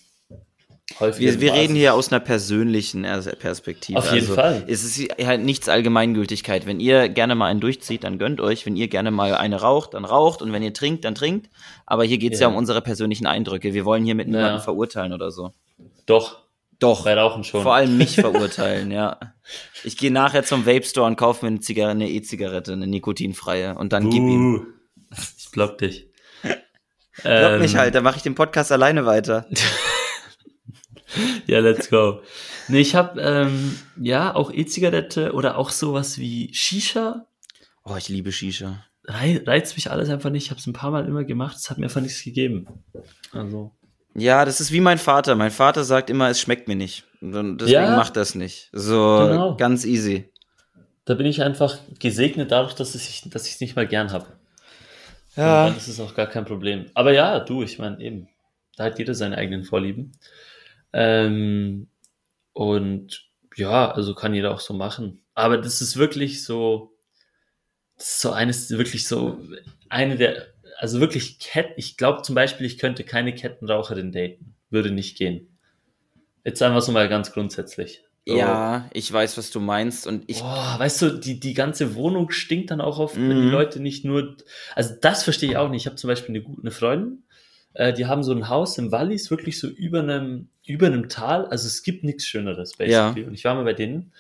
häufige Wir, wir reden hier aus einer persönlichen Perspektive. Auf jeden also, Fall. Es ist halt nichts Allgemeingültigkeit. Wenn ihr gerne mal einen durchzieht, dann gönnt euch. Wenn ihr gerne mal eine raucht, dann raucht. Und wenn ihr trinkt, dann trinkt. Aber hier geht es ja. Ja. um unsere persönlichen Eindrücke. Wir wollen hier mit Ja. niemandem verurteilen oder so. Doch, Doch. bei Rauchen schon. Vor allem mich verurteilen, ja. Ich gehe nachher zum Vape Store und kaufe mir eine Zigarette, eine E-Zigarette, eine nikotinfreie. Und dann gib ihm. Uh, Ich block dich. Block Ähm, mich halt, dann mache ich den Podcast alleine weiter. Ja, let's go. Nee, ich habe ähm, ja auch E-Zigarette oder auch sowas wie Shisha. Oh, ich liebe Shisha. Rei reizt mich alles einfach nicht. Ich habe es ein paar Mal immer gemacht. Es hat mir einfach nichts gegeben. Also Ja, das ist wie mein Vater. Mein Vater sagt immer, es schmeckt mir nicht. Und deswegen Ja. macht das nicht. So Genau. ganz easy. Da bin ich einfach gesegnet dadurch, dass ich dass ich es nicht mal gern habe. Und Ja. dann ist es auch gar kein Problem. Aber ja, du, ich meine eben, da hat jeder seine eigenen Vorlieben. Ähm, und ja, also kann jeder auch so machen. Aber das ist wirklich so, das ist so eines, wirklich so, eine der, also wirklich Ketten, ich glaube zum Beispiel, ich könnte keine Kettenraucherin daten. Würde nicht gehen. Jetzt einfach so mal ganz grundsätzlich. So, Ja, ich weiß, was du meinst. Und ich. Boah, weißt du, die, die ganze Wohnung stinkt dann auch oft, wenn die Mhm. Leute nicht nur. Also, das verstehe ich auch nicht. Ich habe zum Beispiel eine gute eine Freundin, äh, die haben so ein Haus im Wallis, wirklich so über einem, über einem Tal. Also, es gibt nichts Schöneres, basically. Und ich war mal bei denen.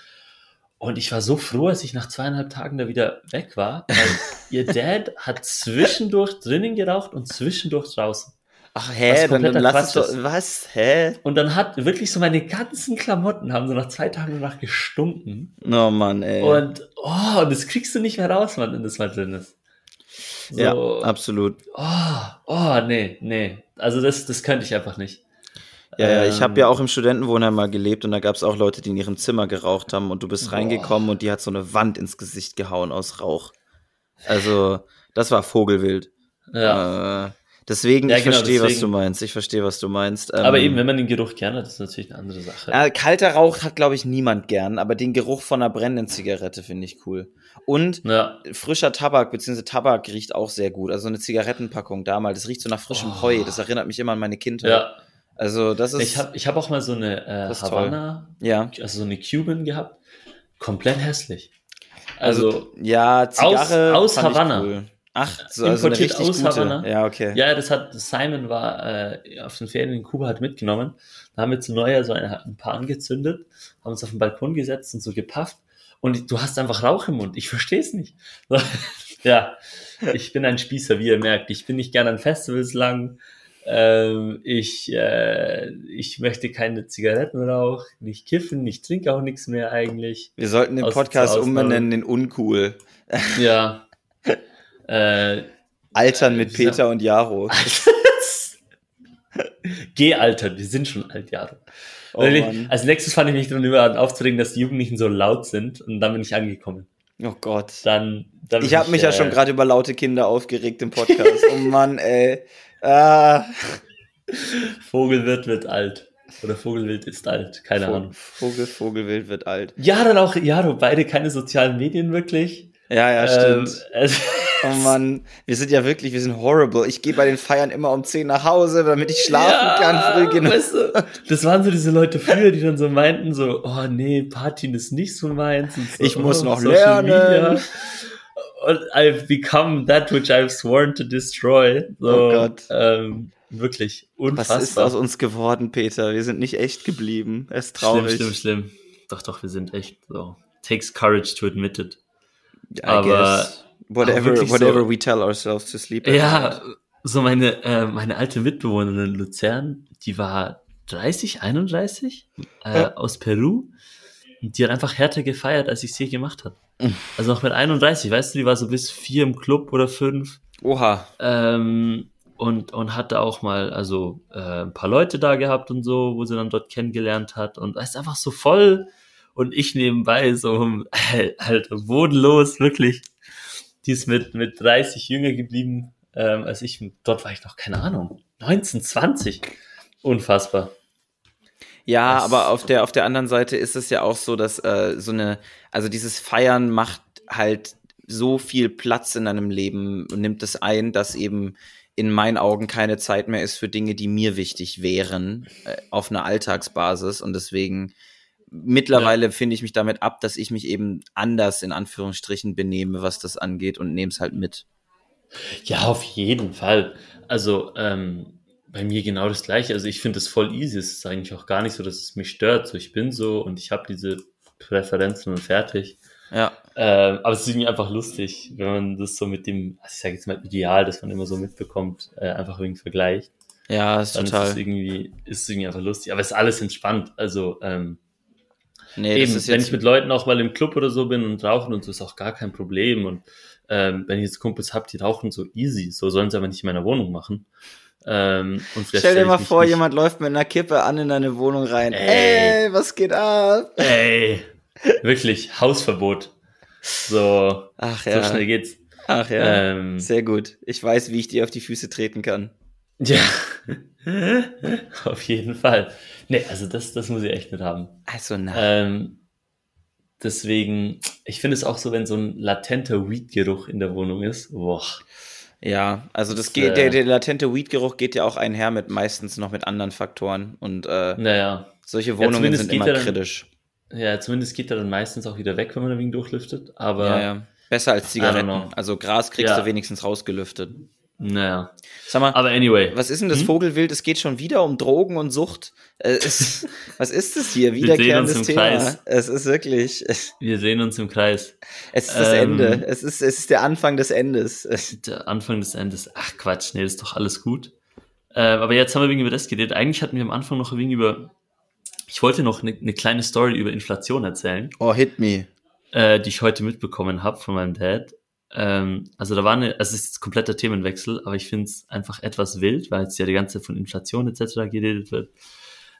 Und ich war so froh, als ich nach zweieinhalb Tagen da wieder weg war, weil ihr Dad hat zwischendurch drinnen geraucht und zwischendurch draußen. Ach, Was hä, dann, dann lass es doch. Was? Hä? Und dann hat wirklich so meine ganzen Klamotten haben so nach zwei Tagen danach gestunken. Oh Mann, ey. Und, oh, und das kriegst du nicht mehr raus, Mann, wenn das mal drin ist. So, ja, absolut. oh, oh, nee, nee. Also das, das könnte ich einfach nicht. Ja, ja, ich Ähm, habe ja auch im Studentenwohnheim mal gelebt und da gab es auch Leute, die in ihrem Zimmer geraucht haben und du bist Boah. reingekommen und die hat so eine Wand ins Gesicht gehauen aus Rauch. Also, das war Vogelwild. Ja. Äh, deswegen, Ja, ich genau, verstehe, was du meinst. Ich verstehe, was du meinst. Ähm, Aber eben, wenn man den Geruch gerne hat, ist natürlich eine andere Sache. äh, kalter Rauch hat, glaube ich, niemand gern, aber den Geruch von einer brennenden Zigarette finde ich cool. Und Ja, frischer Tabak, beziehungsweise Tabak riecht auch sehr gut. Also eine Zigarettenpackung damals, das riecht so nach frischem Oh. Heu. Das erinnert mich immer an meine Kindheit. ja. Also, das ist. Ich habe ich hab auch mal so eine äh, Havanna, ja. also so eine Cuban gehabt. Komplett hässlich. Also, Also, ja, Zigarre. aus fand ich Havanna. Cool. Ach, so, also Importiert richtig aus gute. Havanna. Ja, okay. Ja, das hat Simon war äh, auf den Ferien in Kuba hat mitgenommen. Da haben wir zu Neujahr so eine, ein paar angezündet, haben uns auf den Balkon gesetzt und so gepafft. Und du hast einfach Rauch im Mund. Ich verstehe es nicht. Ja, ich bin ein Spießer, wie ihr merkt. Ich bin nicht gerne an Festivals lang. Ähm, ich, äh, ich möchte keine Zigaretten rauchen, nicht kiffen, ich trinke auch nichts mehr eigentlich. Wir sollten den Podcast umbenennen in Uncool. Ja. äh, Altern Äh, mit dieser- Peter und Jaro. Geh, Alter, wir sind schon alt, Jahre. Oh. Als nächstes fand ich mich daran über aufzuregen, dass die Jugendlichen so laut sind und dann bin ich angekommen. oh Gott. Dann, dann Ich habe mich ja äh, schon gerade über laute Kinder aufgeregt im Podcast. oh Mann, ey. Ah, Vogelwirt wird alt. Oder Vogelwild ist alt, keine Vogel, Ahnung. Vogel, Vogelwild wird alt. Ja, dann auch, ja, du beide keine sozialen Medien wirklich. Ja, ja, Ähm, stimmt. also, Oh Mann, wir sind ja wirklich, wir sind horrible. Ich gehe bei den Feiern immer um 10 nach Hause, damit ich schlafen ja, kann früh genug. Weißt du, das waren so diese Leute früher, die dann so meinten, so, oh nee, Partien ist nicht so meins. So, Ich muss oh, noch Social lernen. Media. Und I've become that which I've sworn to destroy. So, Oh Gott. Ähm, wirklich Was unfassbar. ist aus uns geworden, Peter? Wir sind nicht echt geblieben. Es ist Schlimm, traurig. schlimm, schlimm. Doch, doch, wir sind echt so. Takes courage to admit it. I Aber- guess. Whatever, whatever so- we tell ourselves to sleep. Ja, so meine, äh, meine alte Mitbewohnerin in Luzern, die war 30, 31, äh, Ja. aus Peru. Und die hat einfach härter gefeiert, als ich es je gemacht habe. Also noch mit 31, weißt du, die war so bis vier im Club oder fünf. Oha. Ähm, und, und hatte auch mal, also äh, ein paar Leute da gehabt und so, wo sie dann dort kennengelernt hat. Und ist einfach so voll. Und ich nebenbei so, äh, Alter, bodenlos, wirklich. Die ist mit, mit 30 jünger geblieben, ähm, als ich. Dort war ich noch, keine Ahnung, 19, 20. Unfassbar. Ja, Das- aber auf der, auf der anderen Seite ist es ja auch so, dass äh, so eine, also dieses Feiern macht halt so viel Platz in deinem Leben und nimmt es ein, dass eben in meinen Augen keine Zeit mehr ist für Dinge, die mir wichtig wären, äh, auf einer Alltagsbasis. Und deswegen mittlerweile finde ich mich damit ab, dass ich mich eben anders in Anführungsstrichen benehme, was das angeht und nehme es halt mit. Ja, auf jeden Fall. Also ähm, bei mir genau das gleiche. Also ich finde es voll easy. Es ist eigentlich auch gar nicht so, dass es mich stört. So ich bin so und ich habe diese Präferenzen und fertig. Ja. Ähm, aber es ist irgendwie einfach lustig, wenn man das so mit dem, also ich sage jetzt mal Ideal, das man immer so mitbekommt, äh, einfach irgendwie vergleicht. Ja, ist Dann ist total. es irgendwie, ist es irgendwie einfach lustig. Aber es ist alles entspannt. Also ähm, nee, Eben, das ist wenn ich mit Leuten auch mal im Club oder so bin und rauchen und so, ist auch gar kein Problem. Und ähm, wenn ich jetzt Kumpels hab, die rauchen so easy, so sollen sie aber nicht in meiner Wohnung machen. Ähm, Stell dir mal vor, nicht- jemand läuft mit einer Kippe an in deine Wohnung rein. Ey. Ey, was geht ab? Ey, wirklich, Hausverbot. So, Ach so ja. schnell geht's. Ach ja. Ähm, Sehr gut. Ich weiß, wie ich dir auf die Füße treten kann. Ja, auf jeden Fall. Nee, also das, das muss ich echt nicht haben. Also na. Ähm, deswegen, ich finde es auch so, wenn so ein latenter Weed-Geruch in der Wohnung ist. Boah. Ja, also das geht, äh, der, der latente Weed-Geruch geht ja auch einher mit meistens noch mit anderen Faktoren. Und äh, Naja. solche Wohnungen zumindest sind immer ja dann- kritisch. Ja, zumindest geht er dann meistens auch wieder weg, wenn man ein wenig durchlüftet. Aber, Ja, ja. Besser als Zigaretten. Also Gras kriegst Ja. du wenigstens rausgelüftet. Naja. Sag mal, Aber anyway. was ist denn das Hm? Vogelwild? Es geht schon wieder um Drogen und Sucht. Äh, es, was ist das hier? Wiederkehrendes uns im Thema. Kreis. Es ist wirklich, es Wir sehen uns im Kreis. ist das Ähm, Ende. Es ist, es ist der Anfang des Endes. Es- Der Anfang des Endes. Ach Quatsch, nee, das ist doch alles gut. Ähm, aber jetzt haben wir wegen über das geredet. Eigentlich hatten wir am Anfang noch ein wenig über. Ich wollte noch eine, eine kleine Story über Inflation erzählen, Oh, hit me. äh, die ich heute mitbekommen habe von meinem Dad. Ähm, also da war eine, also es ist jetzt kompletter Themenwechsel, aber ich finde es einfach etwas wild, weil jetzt ja die ganze Zeit von Inflation etc. geredet wird.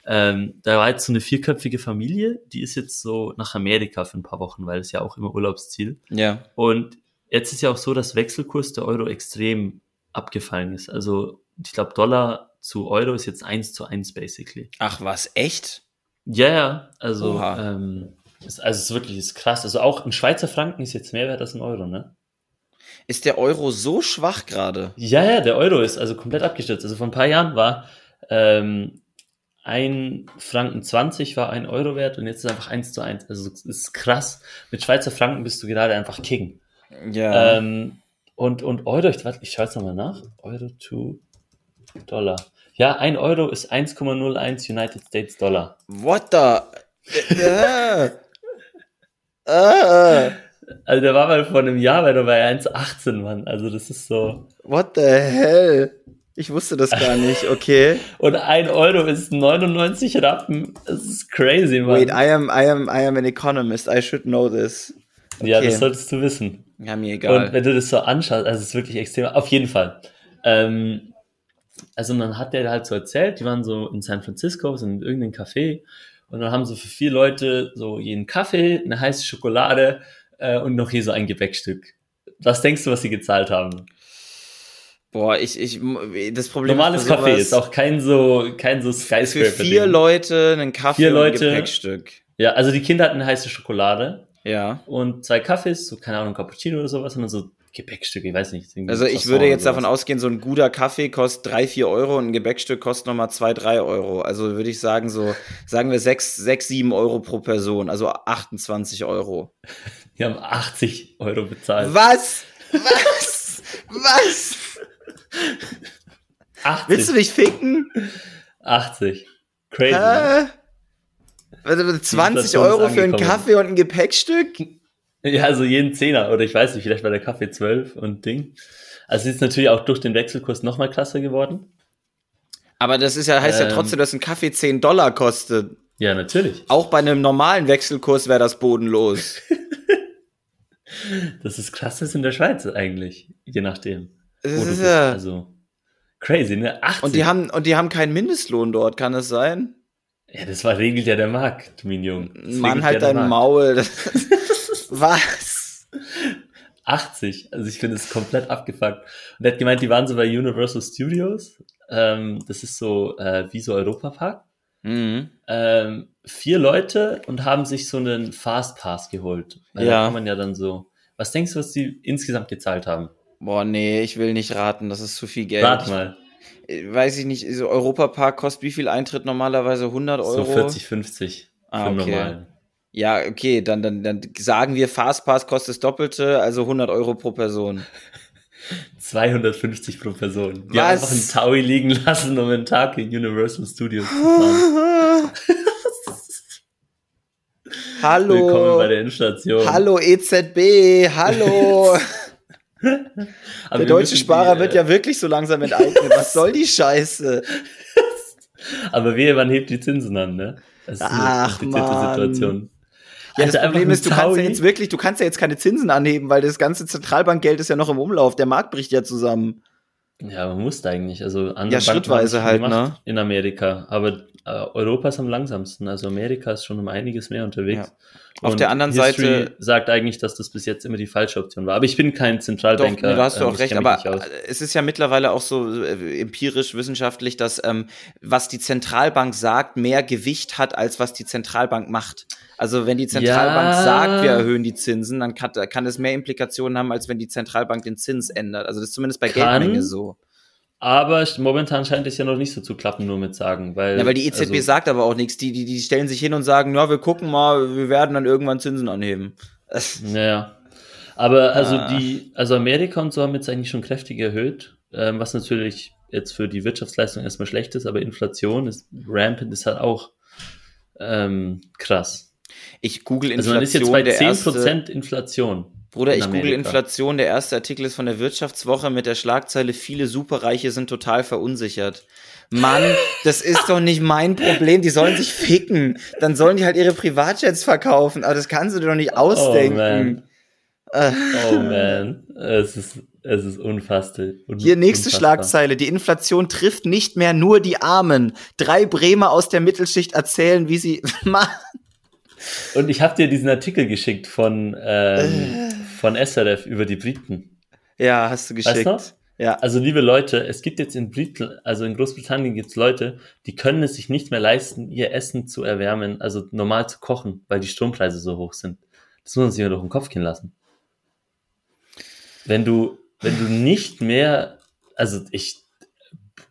Ähm, da war jetzt so eine vierköpfige Familie, die ist jetzt so nach Amerika für ein paar Wochen, weil es ja auch immer Urlaubsziel. Ja. Und jetzt ist ja auch so, dass Wechselkurs der Euro extrem abgefallen ist. Also ich glaube, Dollar zu Euro ist jetzt eins zu eins basically. Ach was, echt? Ja, ja, also, Oha. ähm, ist, also es ist wirklich ist krass. Also auch ein Schweizer Franken ist jetzt mehr wert als ein Euro, ne? Ist der Euro so schwach gerade? Ja, ja, der Euro ist also komplett abgestürzt. Also vor ein paar Jahren war ähm, ein Franken 20 war ein Euro wert und jetzt ist einfach eins zu eins. Also es ist krass. Mit Schweizer Franken bist du gerade einfach King. Ja. Ähm, und, und Euro, ich, warte, ich schaue jetzt nochmal nach. Euro to Dollar. Ja, ein Euro ist 1,01 United States Dollar. What the? Äh, äh, Also der war mal vor einem Jahr bei, bei 1,18, Mann. Also das ist so. what the hell? Ich wusste das gar nicht, okay. Und ein Euro ist 99 Rappen. Das ist crazy, Mann. Wait, I am, I am, I am an economist. I should know this. Ja, okay. das solltest du wissen. Ja, mir Und egal. wenn du das so anschaust, also es ist wirklich extrem. Auf jeden Fall. Ähm, also dann hat der halt so erzählt, die waren so in San Francisco, sind in irgendeinem Café und dann haben sie für vier Leute so jeden Kaffee, eine heiße Schokolade äh, und noch hier so ein Gebäckstück. Was denkst du, was sie gezahlt haben? Boah, ich, ich, das Problem Normales ist bei Kaffee ist auch kein so, kein so für Skyscraper. vier Leute einen Kaffee Vier und ein Leute. Gepäckstück. Ja, also die Kinder hatten eine heiße Schokolade Ja. und zwei Kaffees, so keine Ahnung, Cappuccino oder sowas und dann so Gebäckstücke, ich weiß nicht. Also ich würde jetzt davon ausgehen, so ein guter Kaffee kostet drei, vier Euro und ein Gebäckstück kostet nochmal zwei, drei Euro. Also würde ich sagen, so, sagen wir sechs, sechs, sieben Euro pro Person, also 28 Euro. Die haben 80 Euro bezahlt. Was? Was? Was? 80. Willst du mich ficken? 80. Crazy. ne? Also 20 Inflation ist Euro für einen. Kaffee und ein Gepäckstück? Ja, also jeden Zehner. Oder ich weiß nicht, vielleicht war der Kaffee 12 und Ding. Also es ist natürlich auch durch den Wechselkurs nochmal krasser geworden. Aber das ist ja, heißt ja Ähm. trotzdem, dass ein Kaffee 10 Dollar kostet. Ja, natürlich. Auch bei einem normalen Wechselkurs wäre das bodenlos. Das ist krass, das in der Schweiz eigentlich. Je nachdem. Das ist bist. ja, Also crazy, ne? 80. und die haben, und die haben keinen Mindestlohn dort, kann es sein? ja, das war regelt ja der Markt, mein Junge. Das Mann, halt ja dein. Maul. Was? 80. Also ich finde es komplett abgefuckt. Und er hat gemeint, die waren so bei Universal Studios. Ähm, das ist so äh, wie so Europapark. Mhm. ähm, vier Leute und haben sich so einen Fastpass geholt. Weil Ja. Da kann man ja dann so. Was denkst du, was die insgesamt gezahlt haben? Boah, nee, ich will nicht raten, das ist zu viel Geld. Rat mal. Ich, weiß ich nicht, so Europapark kostet wie viel Eintritt normalerweise? 100 Euro? So 40, 50 Ah, für okay. normalen. Ja, okay, dann, dann, dann sagen wir, Fastpass kostet das Doppelte, also 100 Euro pro Person. 250 pro Person. Die Was? haben einfach einen Taui liegen lassen, um einen Tag in Universal Studios zu fahren. Hallo. Willkommen bei der Endstation. Hallo EZB, hallo. Aber Der deutsche Sparer die, wird äh, ja wirklich so langsam enteignet. Was soll die Scheiße? Aber wehe, man hebt die Zinsen an, ne? Das ist eine Ach, komplizierte Mann. Situation. Ja, das Alter, einfach Problem ist, du kannst ja jetzt wirklich, du kannst ja jetzt keine Zinsen anheben, weil das ganze Zentralbankgeld ist ja noch im Umlauf. Der Markt bricht ja zusammen. Ja, man muss eigentlich. Also andere Ja, schrittweise halt, ne? In Amerika. Aber äh, Europa ist am langsamsten. Also Amerika ist schon um einiges mehr unterwegs. Auf Und der anderen History Seite- sagt eigentlich, dass das bis jetzt immer die falsche Option war. Aber ich bin kein Zentralbanker. Doch, da hast du ähm, auch recht, aber aus. es ist ja mittlerweile auch so äh, empirisch wissenschaftlich, dass ähm, was die Zentralbank sagt, mehr Gewicht hat, als was die Zentralbank macht. Also wenn die Zentralbank Ja. sagt, wir erhöhen die Zinsen, dann kann, kann es mehr Implikationen haben, als wenn die Zentralbank den Zins ändert. Also das ist zumindest bei Kann. Geldmenge so. Aber momentan scheint es ja noch nicht so zu klappen, nur mit sagen. Weil, Ja, weil die EZB also, sagt aber auch nichts. Die, die, die stellen sich hin und sagen, ja, wir gucken mal, wir werden dann irgendwann Zinsen anheben. Naja. Aber also Ah. die, also Amerika und so haben jetzt eigentlich schon kräftig erhöht, ähm, was natürlich jetzt für die Wirtschaftsleistung erstmal schlecht ist, aber Inflation ist rampant, ist halt auch ähm, krass. Ich google Also Inflation. man ist jetzt bei der erste- 10% Inflation. Bruder, in ich google. Inflation. Der erste Artikel ist von der Wirtschaftswoche mit der Schlagzeile Viele Superreiche sind total verunsichert. Mann, das ist doch nicht mein Problem. Die sollen sich ficken. Dann sollen die halt ihre Privatjets verkaufen. Aber das kannst du dir doch nicht ausdenken. man. Äh, Oh man, es ist, es ist unfassbar. Un Hier nächste unfassbar. Schlagzeile. Die Inflation trifft nicht mehr nur die Armen. Drei Bremer aus der Mittelschicht erzählen, wie sie. Mann. Und ich habe dir diesen Artikel geschickt von, Äh. ähm, von SRF über die Briten. Ja, hast du Weißt du geschickt. Ja. Also liebe Leute, es gibt jetzt in Britain, also in Großbritannien gibt es Leute, die können es sich nicht mehr leisten, ihr Essen zu erwärmen, also normal zu kochen, weil die Strompreise so hoch sind. Das muss man sich mal durch den Kopf gehen lassen. Wenn du, wenn du nicht mehr, also ich,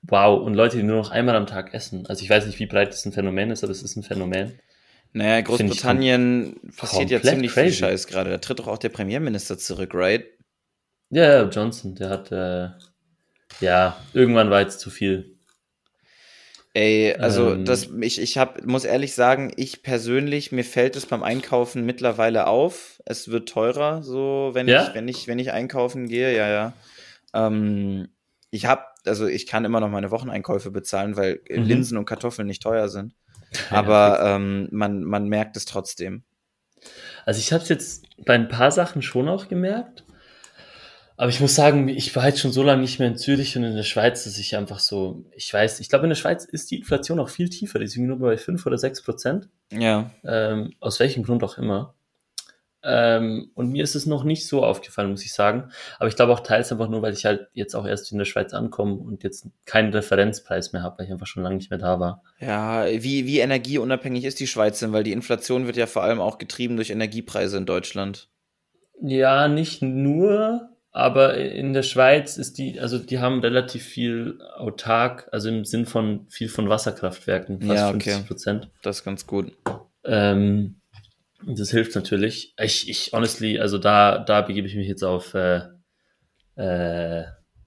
wow, und Leute, die nur noch einmal am Tag essen. Also ich weiß nicht, wie breit das ein Phänomen ist, aber es ist ein Phänomen. Naja, Großbritannien passiert ja ziemlich viel crazy. Scheiß gerade. Da tritt doch auch der Premierminister zurück, right? Ja, Johnson, der hat, äh, ja, irgendwann war jetzt zu viel. Ey, also Ähm. das, ich, ich hab, muss ehrlich sagen, ich persönlich, mir fällt es beim Einkaufen mittlerweile auf. Es wird teurer, so wenn Ja? ich, wenn ich, wenn ich einkaufen gehe, ja, ja. Ähm, ich hab, also ich kann immer noch meine Wocheneinkäufe bezahlen, weil äh, Mhm. Linsen und Kartoffeln nicht teuer sind. Aber ähm, man, man merkt es trotzdem. Also ich habe es jetzt bei ein paar Sachen schon auch gemerkt. Aber ich muss sagen, ich war jetzt schon so lange nicht mehr in Zürich und in der Schweiz, dass ich einfach so, ich weiß, ich glaube, in der Schweiz ist die Inflation auch viel tiefer. Die irgendwie nur bei 5 oder 6 Prozent. Ja. Ähm, aus welchem Grund auch immer. Ähm, und mir ist es noch nicht so aufgefallen, muss ich sagen. Aber ich glaube auch teils einfach nur, weil ich halt jetzt auch erst in der Schweiz ankomme und jetzt keinen Referenzpreis mehr habe, weil ich einfach schon lange nicht mehr da war. Ja, wie, wie energieunabhängig ist die Schweiz denn? Weil die Inflation wird ja vor allem auch getrieben durch Energiepreise in Deutschland. Ja, nicht nur, aber in der Schweiz ist die, also die haben relativ viel autark, also im Sinn von viel von Wasserkraftwerken, fast Ja, okay. 50 Prozent. Das ist ganz gut. Ähm, das hilft natürlich. Ich, ich, honestly, also da, da begebe ich mich jetzt auf äh, äh,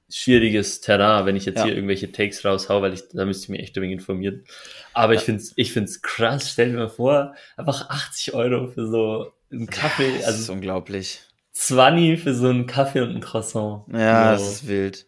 schwieriges Terrain, wenn ich jetzt Ja. hier irgendwelche Takes raushau, weil ich, da müsste ich mich echt wenig informieren. Aber ich find's, ich find's krass. Stell dir mal vor, einfach 80 Euro für so einen Kaffee, Das ist also unglaublich. 20 für so einen Kaffee und ein Croissant. Ja, So. das ist wild.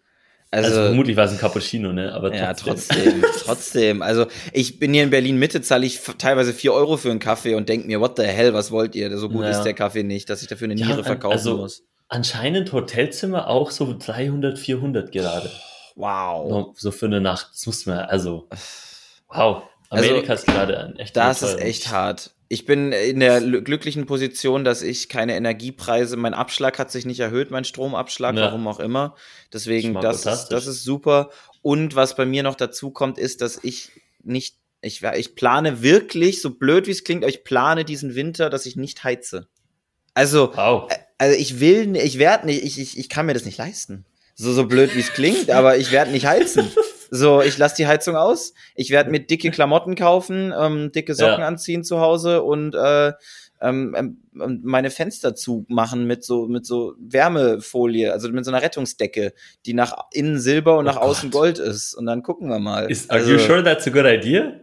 Also, Also, vermutlich war es ein Cappuccino, ne? Aber ja, trotzdem. trotzdem, trotzdem. Also ich bin hier in Berlin Mitte, zahle ich teilweise 4 Euro für einen Kaffee und denke mir, what the hell, was wollt ihr? So gut Ja. ist der Kaffee nicht, dass ich dafür eine Ja, Niere verkaufen also- muss. Anscheinend Hotelzimmer auch so 300, 400 gerade. Wow. So, für eine Nacht. Das muss man, also, wow. Also, Amerika ist gerade ein echt Das ist echt hart. Ich bin in der lü- glücklichen Position, dass ich keine Energiepreise, mein Abschlag hat sich nicht erhöht, mein Stromabschlag, Ja. warum auch immer. Deswegen, das ist, das ist super. Und was bei mir noch dazu kommt, ist, dass ich nicht, ich, ich plane wirklich, so blöd wie es klingt, aber ich plane diesen Winter, dass ich nicht heize. Also, Wow. also ich will, ich werde nicht, ich, ich, ich kann mir das nicht leisten. So, so blöd wie es klingt, aber ich werde nicht heizen. So, ich lasse die Heizung aus. Ich werde mir dicke Klamotten kaufen, ähm, dicke Socken Ja. anziehen zu Hause und äh, ähm, ähm, meine Fenster zumachen mit so mit so Wärmefolie, also mit so einer Rettungsdecke, die nach innen Silber und Oh nach außen Gott. Gold ist. Und dann gucken wir mal. Is, are Also, you sure that's a good idea?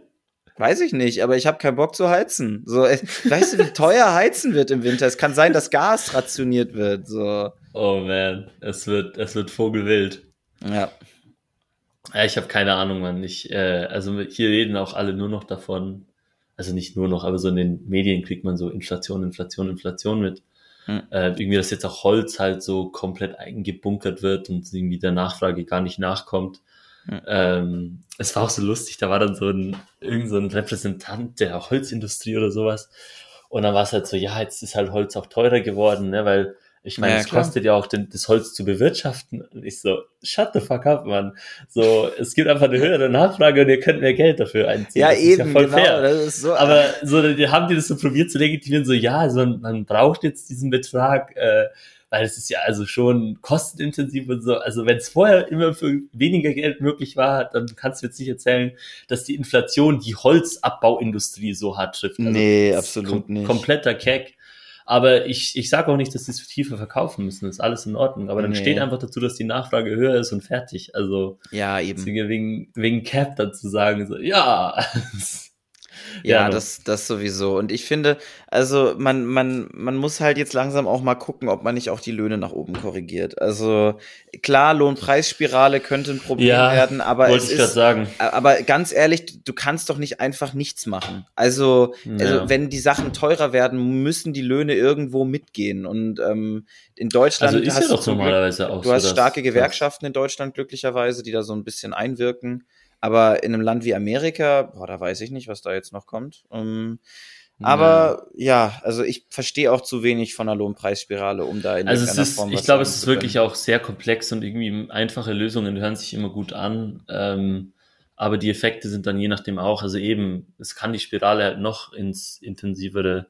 Weiß ich nicht, aber ich habe keinen Bock zu heizen. So, äh, weißt du, wie teuer heizen wird im Winter? Es kann sein, dass Gas rationiert wird. So, Oh man, es wird, es wird vogelwild. ja. Ja, ich habe keine Ahnung, Mann. Ich, äh, also hier reden auch alle nur noch davon. Also nicht nur noch, aber so in den Medien kriegt man so Inflation, Inflation, Inflation mit. mhm. äh, irgendwie, dass jetzt auch Holz halt so komplett eingebunkert wird und irgendwie der Nachfrage gar nicht nachkommt. Mhm. Ähm, es war auch so lustig, da war dann so ein, irgend so ein Repräsentant der Holzindustrie oder sowas. Und dann war es halt so, ja, jetzt ist halt Holz auch teurer geworden, ne, weil ich meine, ja, es kostet ja auch den, das Holz zu bewirtschaften. Und ich so, shut the fuck up, Mann. So, es gibt einfach eine höhere Nachfrage und ihr könnt mehr Geld dafür einziehen. Ja, das eben, ja voll genau, fair. So, Aber so, die haben die das so probiert zu legitimieren, so, ja, also man braucht jetzt diesen Betrag, äh, weil es ist ja also schon kostenintensiv und so. Also wenn es vorher immer für weniger Geld möglich war, dann kannst du jetzt nicht erzählen, dass die Inflation die Holzabbauindustrie so hart trifft. Also nee, absolut kom nicht. Kompletter Keck. Aber ich, ich sage auch nicht, dass sie es tiefer verkaufen müssen. Das ist alles in Ordnung. Aber dann nee. steht einfach dazu, dass die Nachfrage höher ist und fertig. Also ja, eben. Wegen, wegen Cap dann zu sagen, so, ja. Ja, ja das, das sowieso. Und ich finde, also man, man, man muss halt jetzt langsam auch mal gucken, ob man nicht auch die Löhne nach oben korrigiert. Also klar, Lohnpreisspirale könnte ein Problem ja, werden, aber es ich ist, sagen. aber ganz ehrlich, du kannst doch nicht einfach nichts machen. Also, ja. also wenn die Sachen teurer werden, müssen die Löhne irgendwo mitgehen. Und ähm, in Deutschland also ist hast ja doch normalerweise auch du so, hast starke Gewerkschaften in Deutschland glücklicherweise, die da so ein bisschen einwirken. Aber in einem Land wie Amerika, boah, da weiß ich nicht, was da jetzt noch kommt. Um, ähm, aber ja. ja, also ich verstehe auch zu wenig von der Lohnpreisspirale, um da in also es ist, Form Ich glaube, es ist wirklich auch sehr komplex und irgendwie einfache Lösungen hören sich immer gut an. Ähm, aber die Effekte sind dann je nachdem auch, also eben, es kann die Spirale halt noch ins intensivere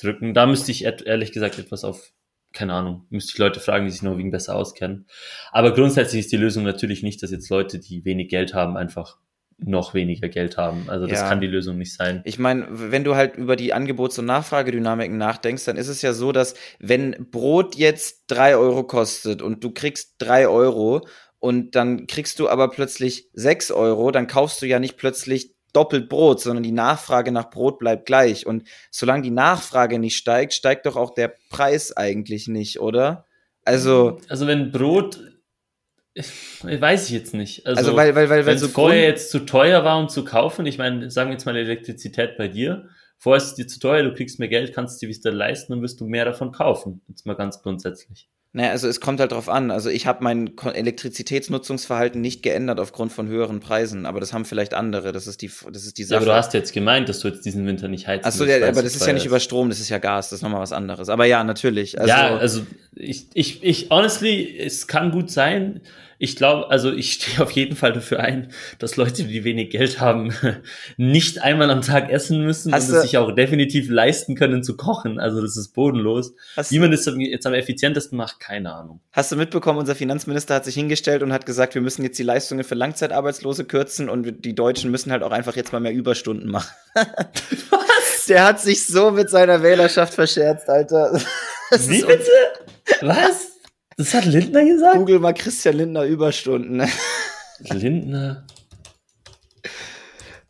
drücken. Da müsste ich ehrlich gesagt etwas auf keine Ahnung, müsste ich Leute fragen, die sich noch wegen besser auskennen. Aber grundsätzlich ist die Lösung natürlich nicht, dass jetzt Leute, die wenig Geld haben, einfach noch weniger Geld haben. Also das ja. kann die Lösung nicht sein. Ich meine, wenn du halt über die Angebots- und Nachfragedynamiken nachdenkst, dann ist es ja so, dass wenn Brot jetzt drei Euro kostet und du kriegst drei Euro und dann kriegst du aber plötzlich sechs Euro, dann kaufst du ja nicht plötzlich doppelt Brot, sondern die Nachfrage nach Brot bleibt gleich. Und solange die Nachfrage nicht steigt, steigt doch auch der Preis eigentlich nicht, oder? Also. Also wenn Brot. Weiß ich jetzt nicht. Also, also weil, weil, weil, wenn es so vorher jetzt zu teuer war, um zu kaufen, ich meine, sagen wir jetzt mal Elektrizität bei dir, vorher ist es dir zu teuer, du kriegst mehr Geld, kannst dir wieder leisten und wirst du mehr davon kaufen. Jetzt mal ganz grundsätzlich. Naja, also es kommt halt drauf an. Also ich habe mein Elektrizitätsnutzungsverhalten nicht geändert aufgrund von höheren Preisen, aber das haben vielleicht andere. Das ist die, das ist die Sache. Ja, aber du hast jetzt gemeint, dass du jetzt diesen Winter nicht heizen Achso, ja, aber das ist ja nicht über Strom, das ist ja Gas, das ist nochmal was anderes. Aber ja, natürlich. Also, ja, also ich, ich, ich, honestly, es kann gut sein ich glaube, also ich stehe auf jeden Fall dafür ein, dass Leute, die wenig Geld haben, nicht einmal am Tag essen müssen Hast und es sich auch definitiv leisten können zu kochen. Also das ist bodenlos. Wie man das jetzt am effizientesten macht, keine Ahnung. Hast du mitbekommen, unser Finanzminister hat sich hingestellt und hat gesagt, wir müssen jetzt die Leistungen für Langzeitarbeitslose kürzen und die Deutschen müssen halt auch einfach jetzt mal mehr Überstunden machen. Was? Der hat sich so mit seiner Wählerschaft verscherzt, Alter. Wie bitte? Was? Das hat Lindner gesagt? Google mal Christian Lindner Überstunden. Lindner.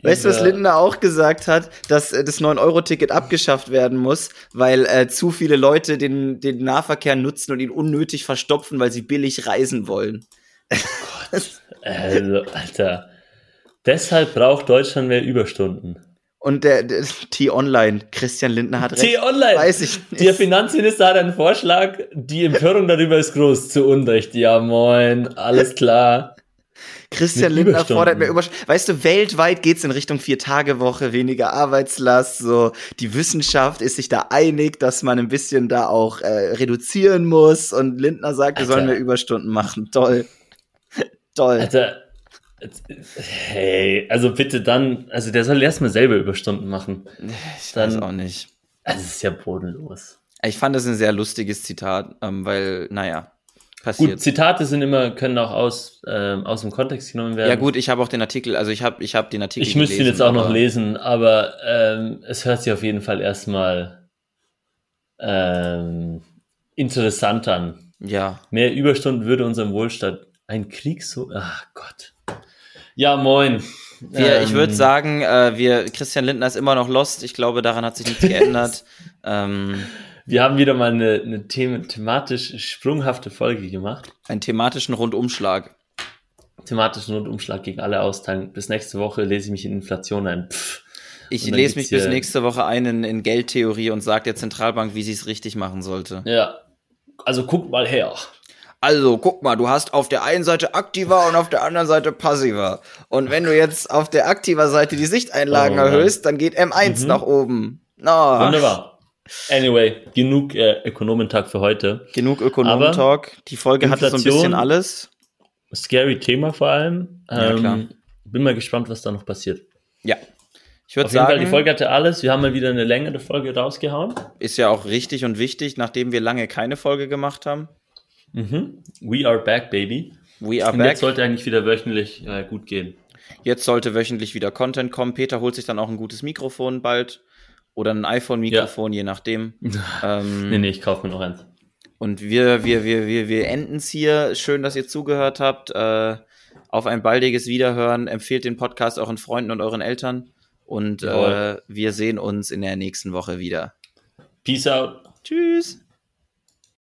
Weißt du, was Lindner auch gesagt hat? Dass äh, das 9-Euro-Ticket abgeschafft werden muss, weil äh, zu viele Leute den, den Nahverkehr nutzen und ihn unnötig verstopfen, weil sie billig reisen wollen. Oh Gott. also, Alter. Deshalb braucht Deutschland mehr Überstunden. Und der, der T-Online, Christian Lindner hat recht. T-Online! Weiß ich nicht. Der Finanzminister hat einen Vorschlag, die Empörung darüber ist groß, zu Unrecht. Ja, moin, alles klar. Christian Mit Lindner fordert mehr Überstunden. Weißt du, weltweit geht's in Richtung Vier-Tage-Woche, weniger Arbeitslast. So, die Wissenschaft ist sich da einig, dass man ein bisschen da auch äh, reduzieren muss. Und Lindner sagt, wir sollen mehr Überstunden machen. Toll. Toll. Alter, Hey, also bitte dann, also der soll erstmal selber Überstunden machen. Ich dann, weiß auch nicht. Also es ist ja bodenlos. Ich fand das ein sehr lustiges Zitat, ähm, weil, naja, passiert. Gut, Zitate sind immer, können auch aus, ähm, aus dem Kontext genommen werden. Ja gut, ich habe auch den Artikel, also ich habe ich hab den Artikel Ich müsste ihn jetzt auch noch lesen, aber ähm, es hört sich auf jeden Fall erstmal ähm, interessant an. Ja. Mehr Überstunden würde unserem Wohlstand ein Krieg so, ach Gott. Ja, moin. Wir, ähm, ich würde sagen, äh, wir, Christian Lindner ist immer noch lost. Ich glaube, daran hat sich nichts geändert. ähm, wir haben wieder mal eine, eine them thematisch sprunghafte Folge gemacht. Einen thematischen Rundumschlag. Thematischen Rundumschlag gegen alle austeilen. Bis nächste Woche lese ich mich in Inflation ein. Pff. Ich lese mich bis nächste Woche ein in, in Geldtheorie und sage der Zentralbank, wie sie es richtig machen sollte. Ja. Also guck mal her. Also, guck mal, du hast auf der einen Seite aktiver und auf der anderen Seite passiver. Und wenn du jetzt auf der aktiver Seite die Sichteinlagen Oh, erhöhst, dann geht M1 Mhm. nach oben. No. Wunderbar. Anyway, genug äh, Ökonomentag für heute. Genug Ökonomen-Talk. Die Folge hatte so ein Inflation- bisschen alles. Scary Thema vor allem. Ja, Ähm, klar. Bin mal gespannt, was da noch passiert. Ja. Ich würde jeden Fall, sagen, die Folge hatte alles. Wir haben mal wieder eine längere Folge rausgehauen. ist ja auch richtig und wichtig, nachdem wir lange keine Folge gemacht haben. Mhm. We are back, baby. We are Und back. jetzt sollte eigentlich wieder wöchentlich äh, gut gehen. Jetzt sollte wöchentlich wieder Content kommen. Peter holt sich dann auch ein gutes Mikrofon bald. Oder ein iPhone-Mikrofon, je nachdem. ähm, Nee, nee, ich kaufe mir noch eins. Und wir, wir, wir, wir, wir enden es hier. Schön, dass ihr zugehört habt. Äh, auf ein baldiges Wiederhören. Empfehlt den Podcast euren Freunden und euren Eltern. Und äh, wir sehen uns in der nächsten Woche wieder. Peace out. Tschüss.